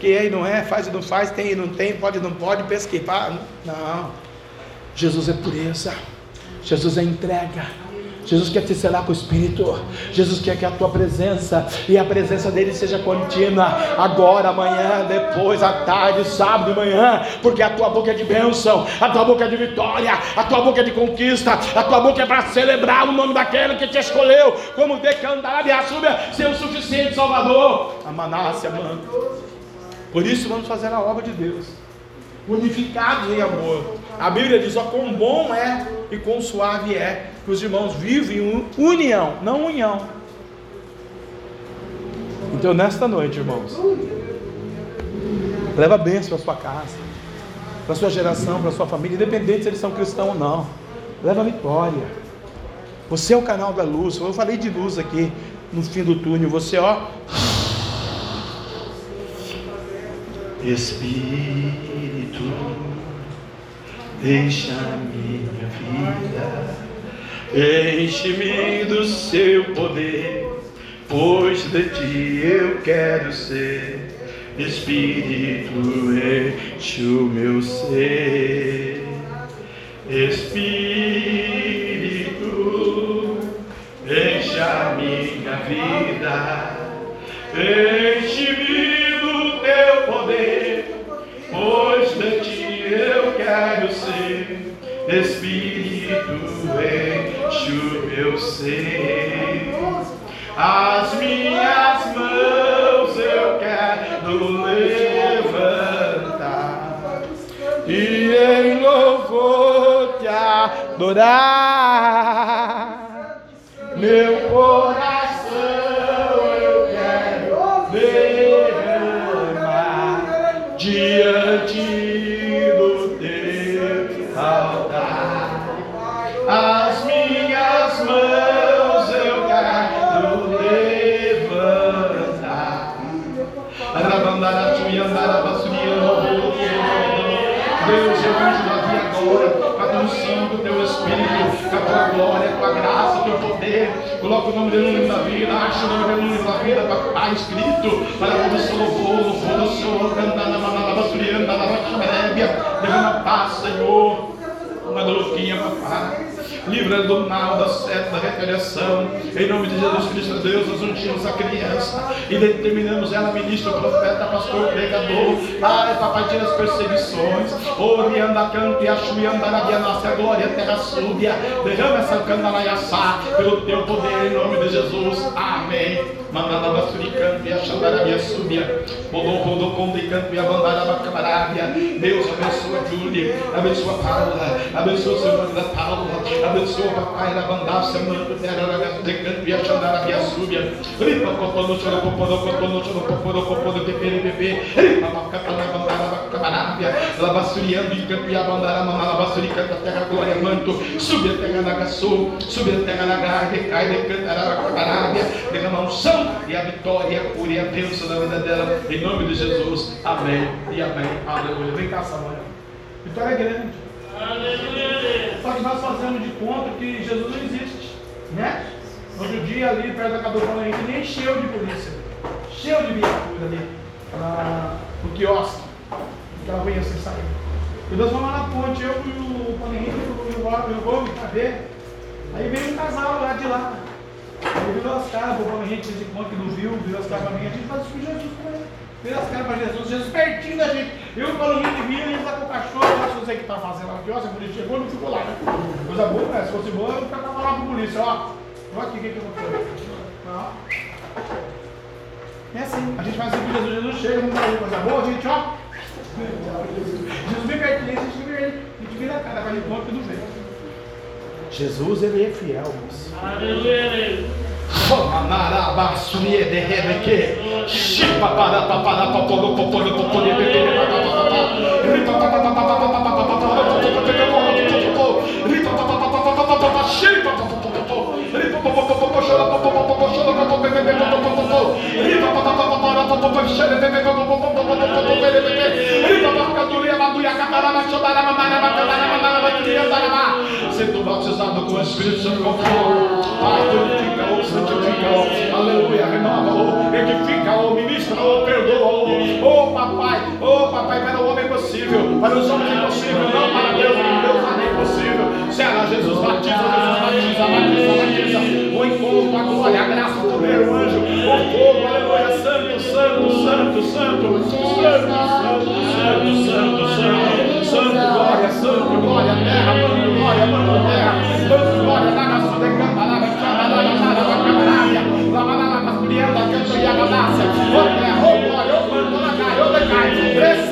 B: que é e não é, faz e não faz, tem e não tem, pode e não pode, pesquisar. Não. Jesus é pureza. Jesus é entrega. Jesus quer te selar com o Espírito. Jesus quer que a tua presença e a presença dele seja contínua. Agora, amanhã, depois, à tarde, sábado e manhã. Porque a tua boca é de bênção, a tua boca é de vitória, a tua boca é de conquista, a tua boca é para celebrar o nome daquele que te escolheu. Como decantar e a ser o suficiente Salvador. A Manácia, mano. Por isso vamos fazer a obra de Deus, unificados em amor. A Bíblia diz: ó, quão bom é e quão suave é que os irmãos vivem em união, não união. Então, nesta noite, irmãos, leva bênção para sua casa, para sua geração, para sua família, independente se eles são cristãos ou não. Leva vitória. Você é o canal da luz. Eu falei de luz aqui no fim do túnel. Você, ó, Espírito, deixa minha vida, enche-me do seu poder, pois de ti eu quero ser. Espírito, enche o meu ser. Espírito, enche a minha vida, enche-me poder, pois de ti eu quero ser. Espírito, enche o meu ser. As minhas mãos eu quero levantar e em louvor te adorar. Meu coração tua glória, com a graça, o teu poder. Coloca o nome dele no da vida, acha o nome dele no livro da vida, para escrito, para o seu louvor, louvor do Senhor, cantando derrama paz, Senhor, uma glorifiquinha, papai livra do mal, da seta, da retaliação. Em nome de Jesus Cristo, Deus, nós ungimos a criança e determinamos ela, ministro, profeta, pastor, pregador. Pai, papai, tira as perseguições. Ori, anda, canto, e achui, andarabia, nasce a glória, terra súbia. Derrama essa candaraiaçá pelo teu poder, em nome de Jesus. Amém. Mandalaba suricante e achandarabia súbia. Rodô, conto e canto e abandaraba camarabia. Deus abençoa Júlia, abençoa Paula, abençoa o seu da Paula, abençoa papai da bandácia, manto, terra, de canto e achandarabia súbia. Ripa, copono, choro, copono, copono, choro, copono, copono, tepere, bebê. Ripa, macatana, bandaraba camarabia. Lavassuriando e canto e abandaraba, malabassuricanta, terra, glória, manto. Sube a na gaçou, sube a na garra, recai, decantaraba camarabia. Derrama um são e a vitória, a a bênção da vida dela. Em nome de Jesus. Amém e amém. Aleluia. Vem cá, Samuel. Vitória é grande. Só que nós fazemos de conta que Jesus não existe, né? Outro dia ali perto da Paulo Henrique nem encheu de polícia, cheio de viatura ali na, no quiosque, aquela ruim sem sair. E nós vamos lá na ponte, eu e o Paulo Henrique e o Gomes pra ver. Aí veio um casal lá de lá. Aí virou as caras, o Paulo Henrique disse que não viu, virou as caras pra mim, a gente faz isso com Jesus também. Virou as caras pra Jesus, Jesus pertinho da gente. Eu e o Paulo Henrique vinha, ele tá com o cachorro, eu acho que você que tá fazendo lá, que ó, se a polícia chegou, não ficou lá, né? Coisa boa, né? Se fosse boa, eu ficava lá pro polícia, ó. Olha aqui o que, que eu vou fazer. Ó. É assim, a gente faz assim com Jesus, Jesus chega, não faz coisa boa, a gente, ó. Jesus vem pertinho, a gente vira, a gente vira a cara, vai de conta e não vê. Jesus, ele é fiel, moço.
D: Aleluia.
B: Oh, Sendo batizado com o Espírito Santo com fogo Pai, purifica-o, santifica-o, aleluia, renova-o, edifica-o, ministra-o, perdoa-o. Oh papai, oh papai, para o homem possível, para os homens impossível, não para Deus, Deus nada é impossível. Será Jesus batiza, Jesus batiza, batiza, batiza. O encontro, a glória, a graça, o poder, o anjo, o fogo, aleluia, santo, santo, santo, santo, santo, santo, santo, santo, santo, santo, glória, santo, glória, terra, mano, glória, mano, terra, santo, glória, na nação de Camparada, Recebe a cura.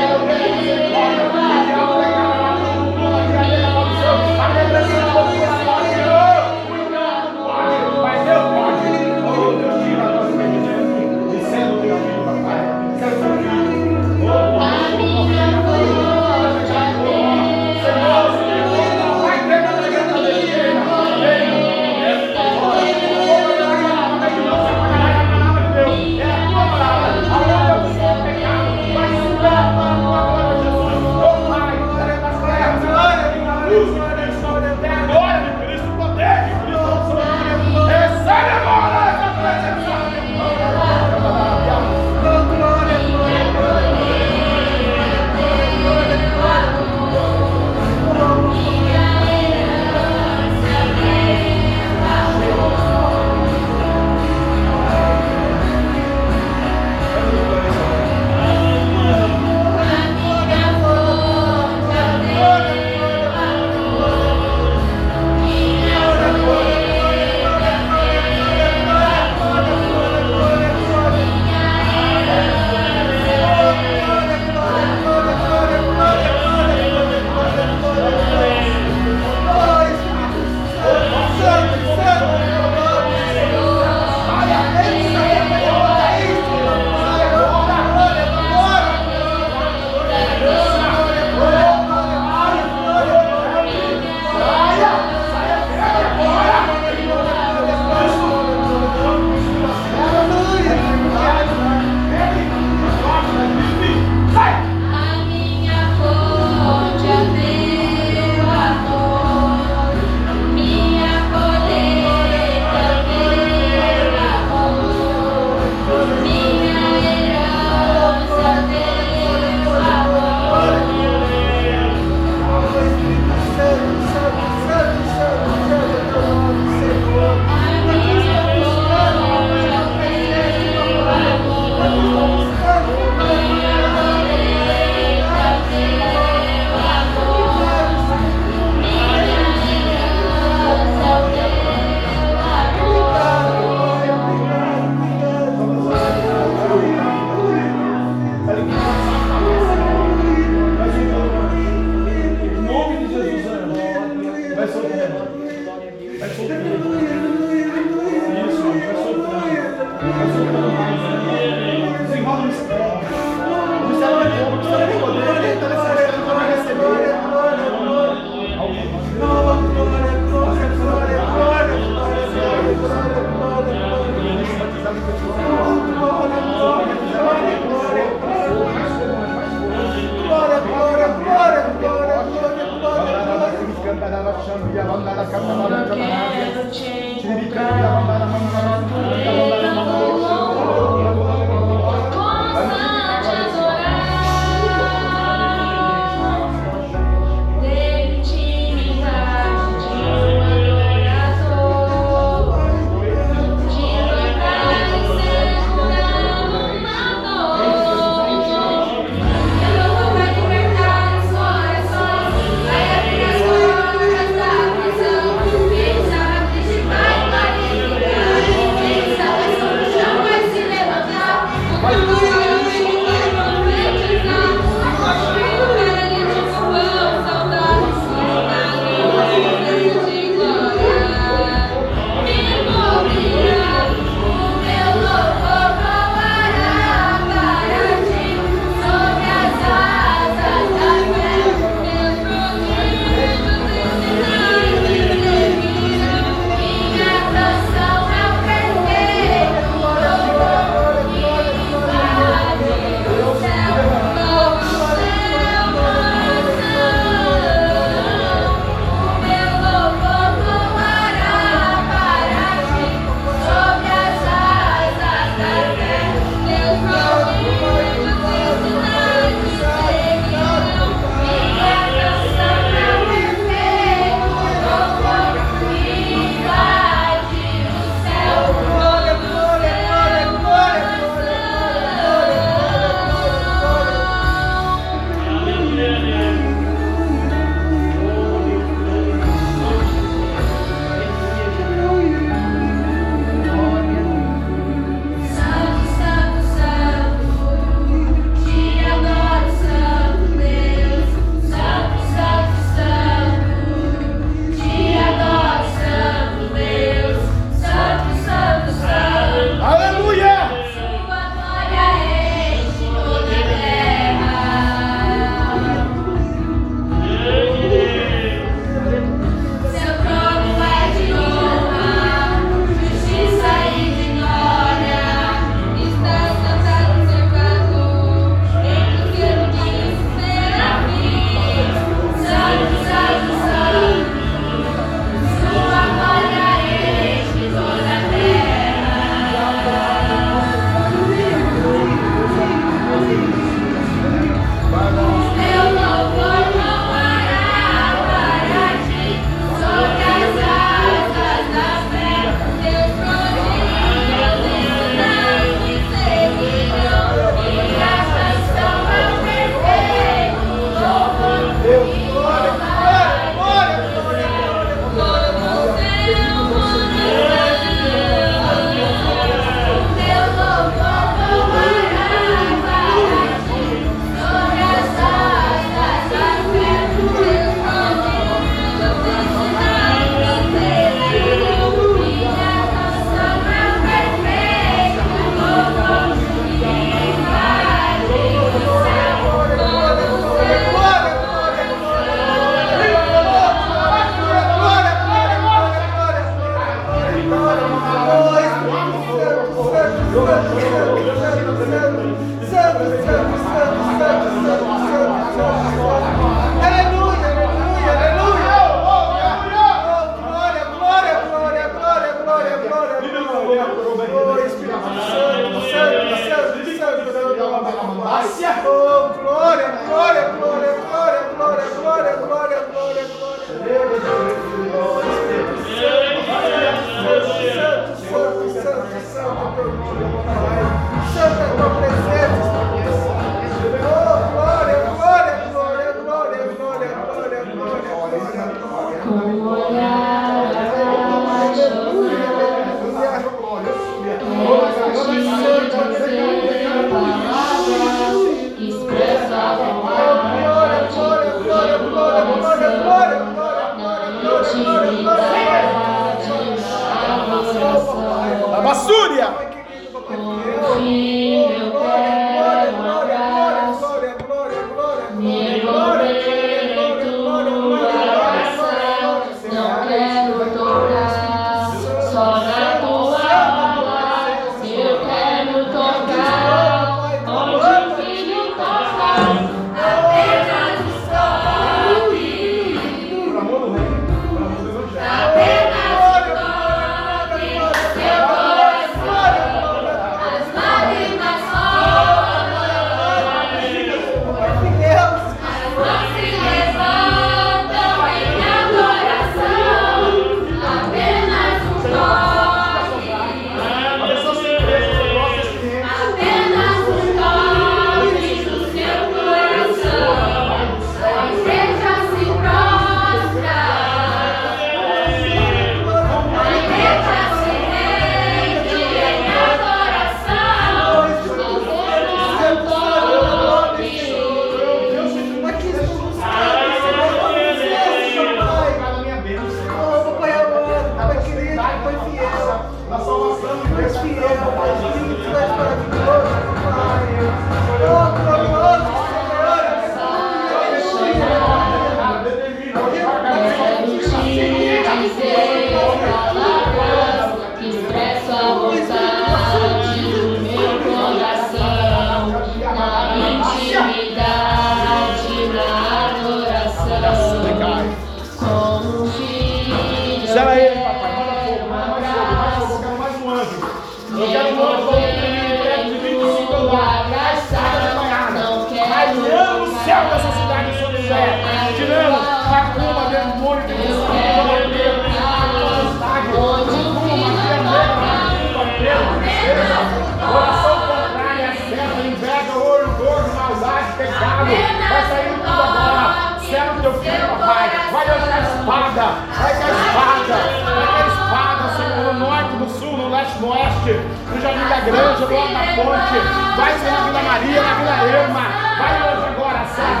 E: teu filho. Vai lançar espada, vai ter espada, vai ter espada, Senhor, no norte, no sul, no leste,
B: no oeste, no Jardim da Grande, no Alto da Ponte. Vai ser na Vila Maria, na Vila Ema. Vai hoje agora, sabe?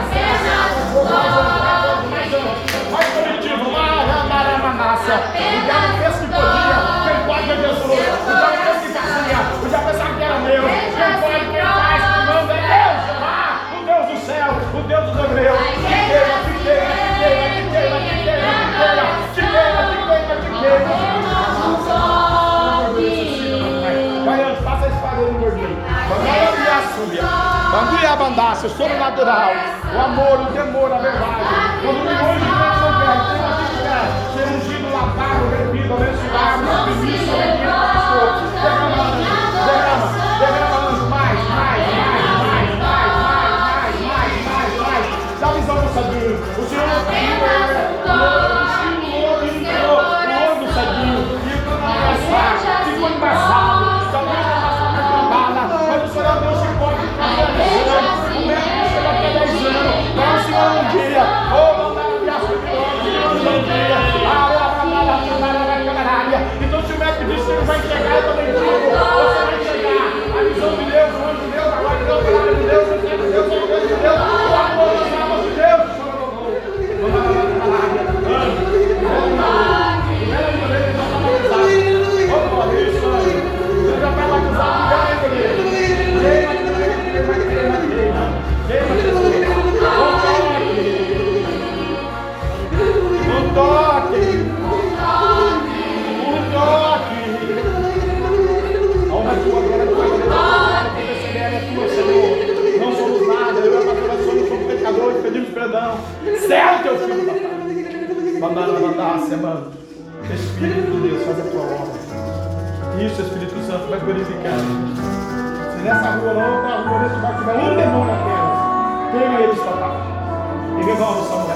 B: Vai coletivo, Maramanassa. O diabo pensa que podia, quem pode é Jesus. O diabo que fazia, o diabo pensava que era meu. Quem pode, quem faz, é Deus. O Deus do céu, o Deus dos hebreus. Bandia bandasse, o sobrenatural, o amor, o temor, a verdade. Quando o milhões de crentes não querem, tem uma ser ungido, lavado, remido, abençoado, área. Então, se o médico diz que você não vai enxergar, eu também digo: você vai enxergar. A visão de Deus, o
E: anjo
D: de Deus,
B: a glória
E: de
B: Deus,
E: a glória
B: de Deus, o centro de Deus, a coisa de Deus, o amor das almas de Deus. Vamos lá, vamos lá. Vamos lá. dedão. Certo, eu filho. Mandar mandácia, mano. Espírito de Deus, faz a tua obra. Isso, Espírito Santo, vai glorificar. Se nessa rua não, na rua, nesse barco, vai um demônio na terra, pega ele, papai. E o Samuel.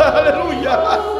B: Aleluia.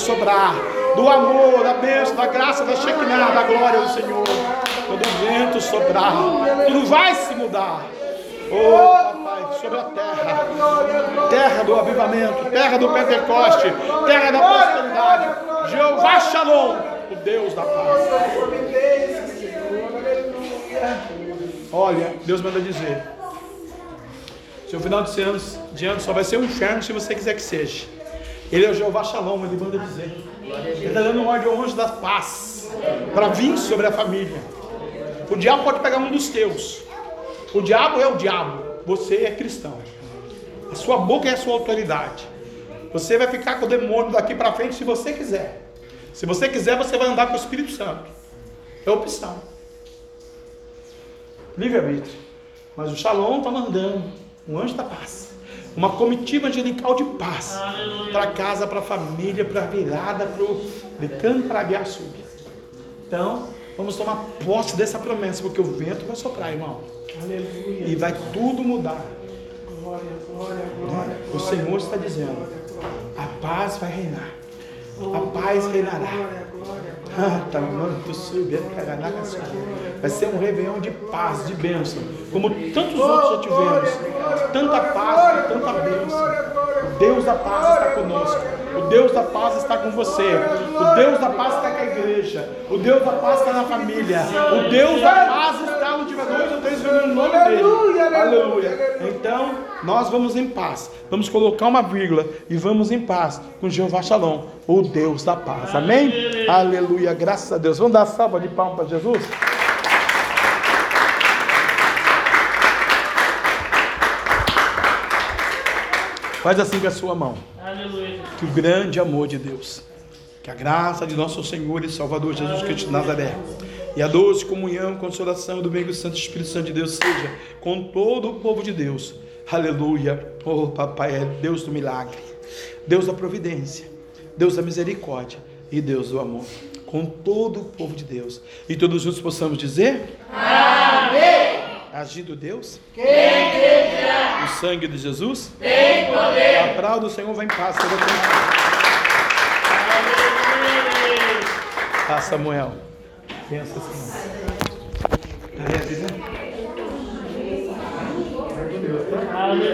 B: Sobrar. Do amor, da bênção, da graça, da Shekinah, da glória do Senhor. Quando o vento sobrar. Tudo vai se mudar. Oh, papai, sobre a terra. Terra do avivamento. Terra do Pentecoste. Terra da prosperidade. Jeová Shalom. O Deus da paz. Olha, Deus manda dizer: seu final de ano, de ano só vai ser um inferno se você quiser que seja. Ele é o Jeová Shalom, ele manda dizer. Ele está dando ordem ao anjo da paz para vir sobre a família. O diabo pode pegar um dos teus. O diabo é o diabo. Você é cristão. A sua boca é a sua autoridade. Você vai ficar com o demônio daqui para frente se você quiser. Se você quiser, você vai andar com o Espírito Santo. É opção. Livre-arbítrio. Mas o Shalom está mandando um anjo da paz. Uma comitiva angelical de paz. Para casa, para a família, para a virada, para o decano, para a Biaçubi. Então, vamos tomar posse dessa promessa, porque o vento vai soprar, irmão. Aleluia. E vai tudo mudar. Glória, glória, glória. O Senhor está dizendo: a paz vai reinar. A paz reinará. Ah, tá, subir, Vai ser um réveillon de paz, de bênção. Como tantos outros já tivemos. Tanta paz e tanta bênção. O Deus da paz está conosco. O Deus da paz está com você. O Deus da paz está com a igreja. O Deus da paz está na família. O Deus da paz está onde tiver dois ou três no nome dele. Aleluia. Então, nós vamos em paz. Vamos colocar uma vírgula e vamos em paz com Jeová Shalom, o Deus da paz. Amém? Aleluia. Graças a Deus. Vamos dar salva de palmas para Jesus? Faz assim com a sua mão.
D: Aleluia.
B: Que o grande amor de Deus, que a graça de nosso Senhor e Salvador Jesus Cristo de Nazaré, e a doce comunhão, consolação do meio Santo Espírito Santo de Deus seja com todo o povo de Deus. Aleluia. Oh, papai, é Deus do milagre, Deus da providência, Deus da misericórdia e Deus do amor. Com todo o povo de Deus. E todos juntos possamos dizer: Amém. Agindo Deus? Quem crerá? O sangue de Jesus? Tem poder. A palavra do Senhor vai em paz. Ah, Samuel. Pensa assim. Tá?
D: Aleluia.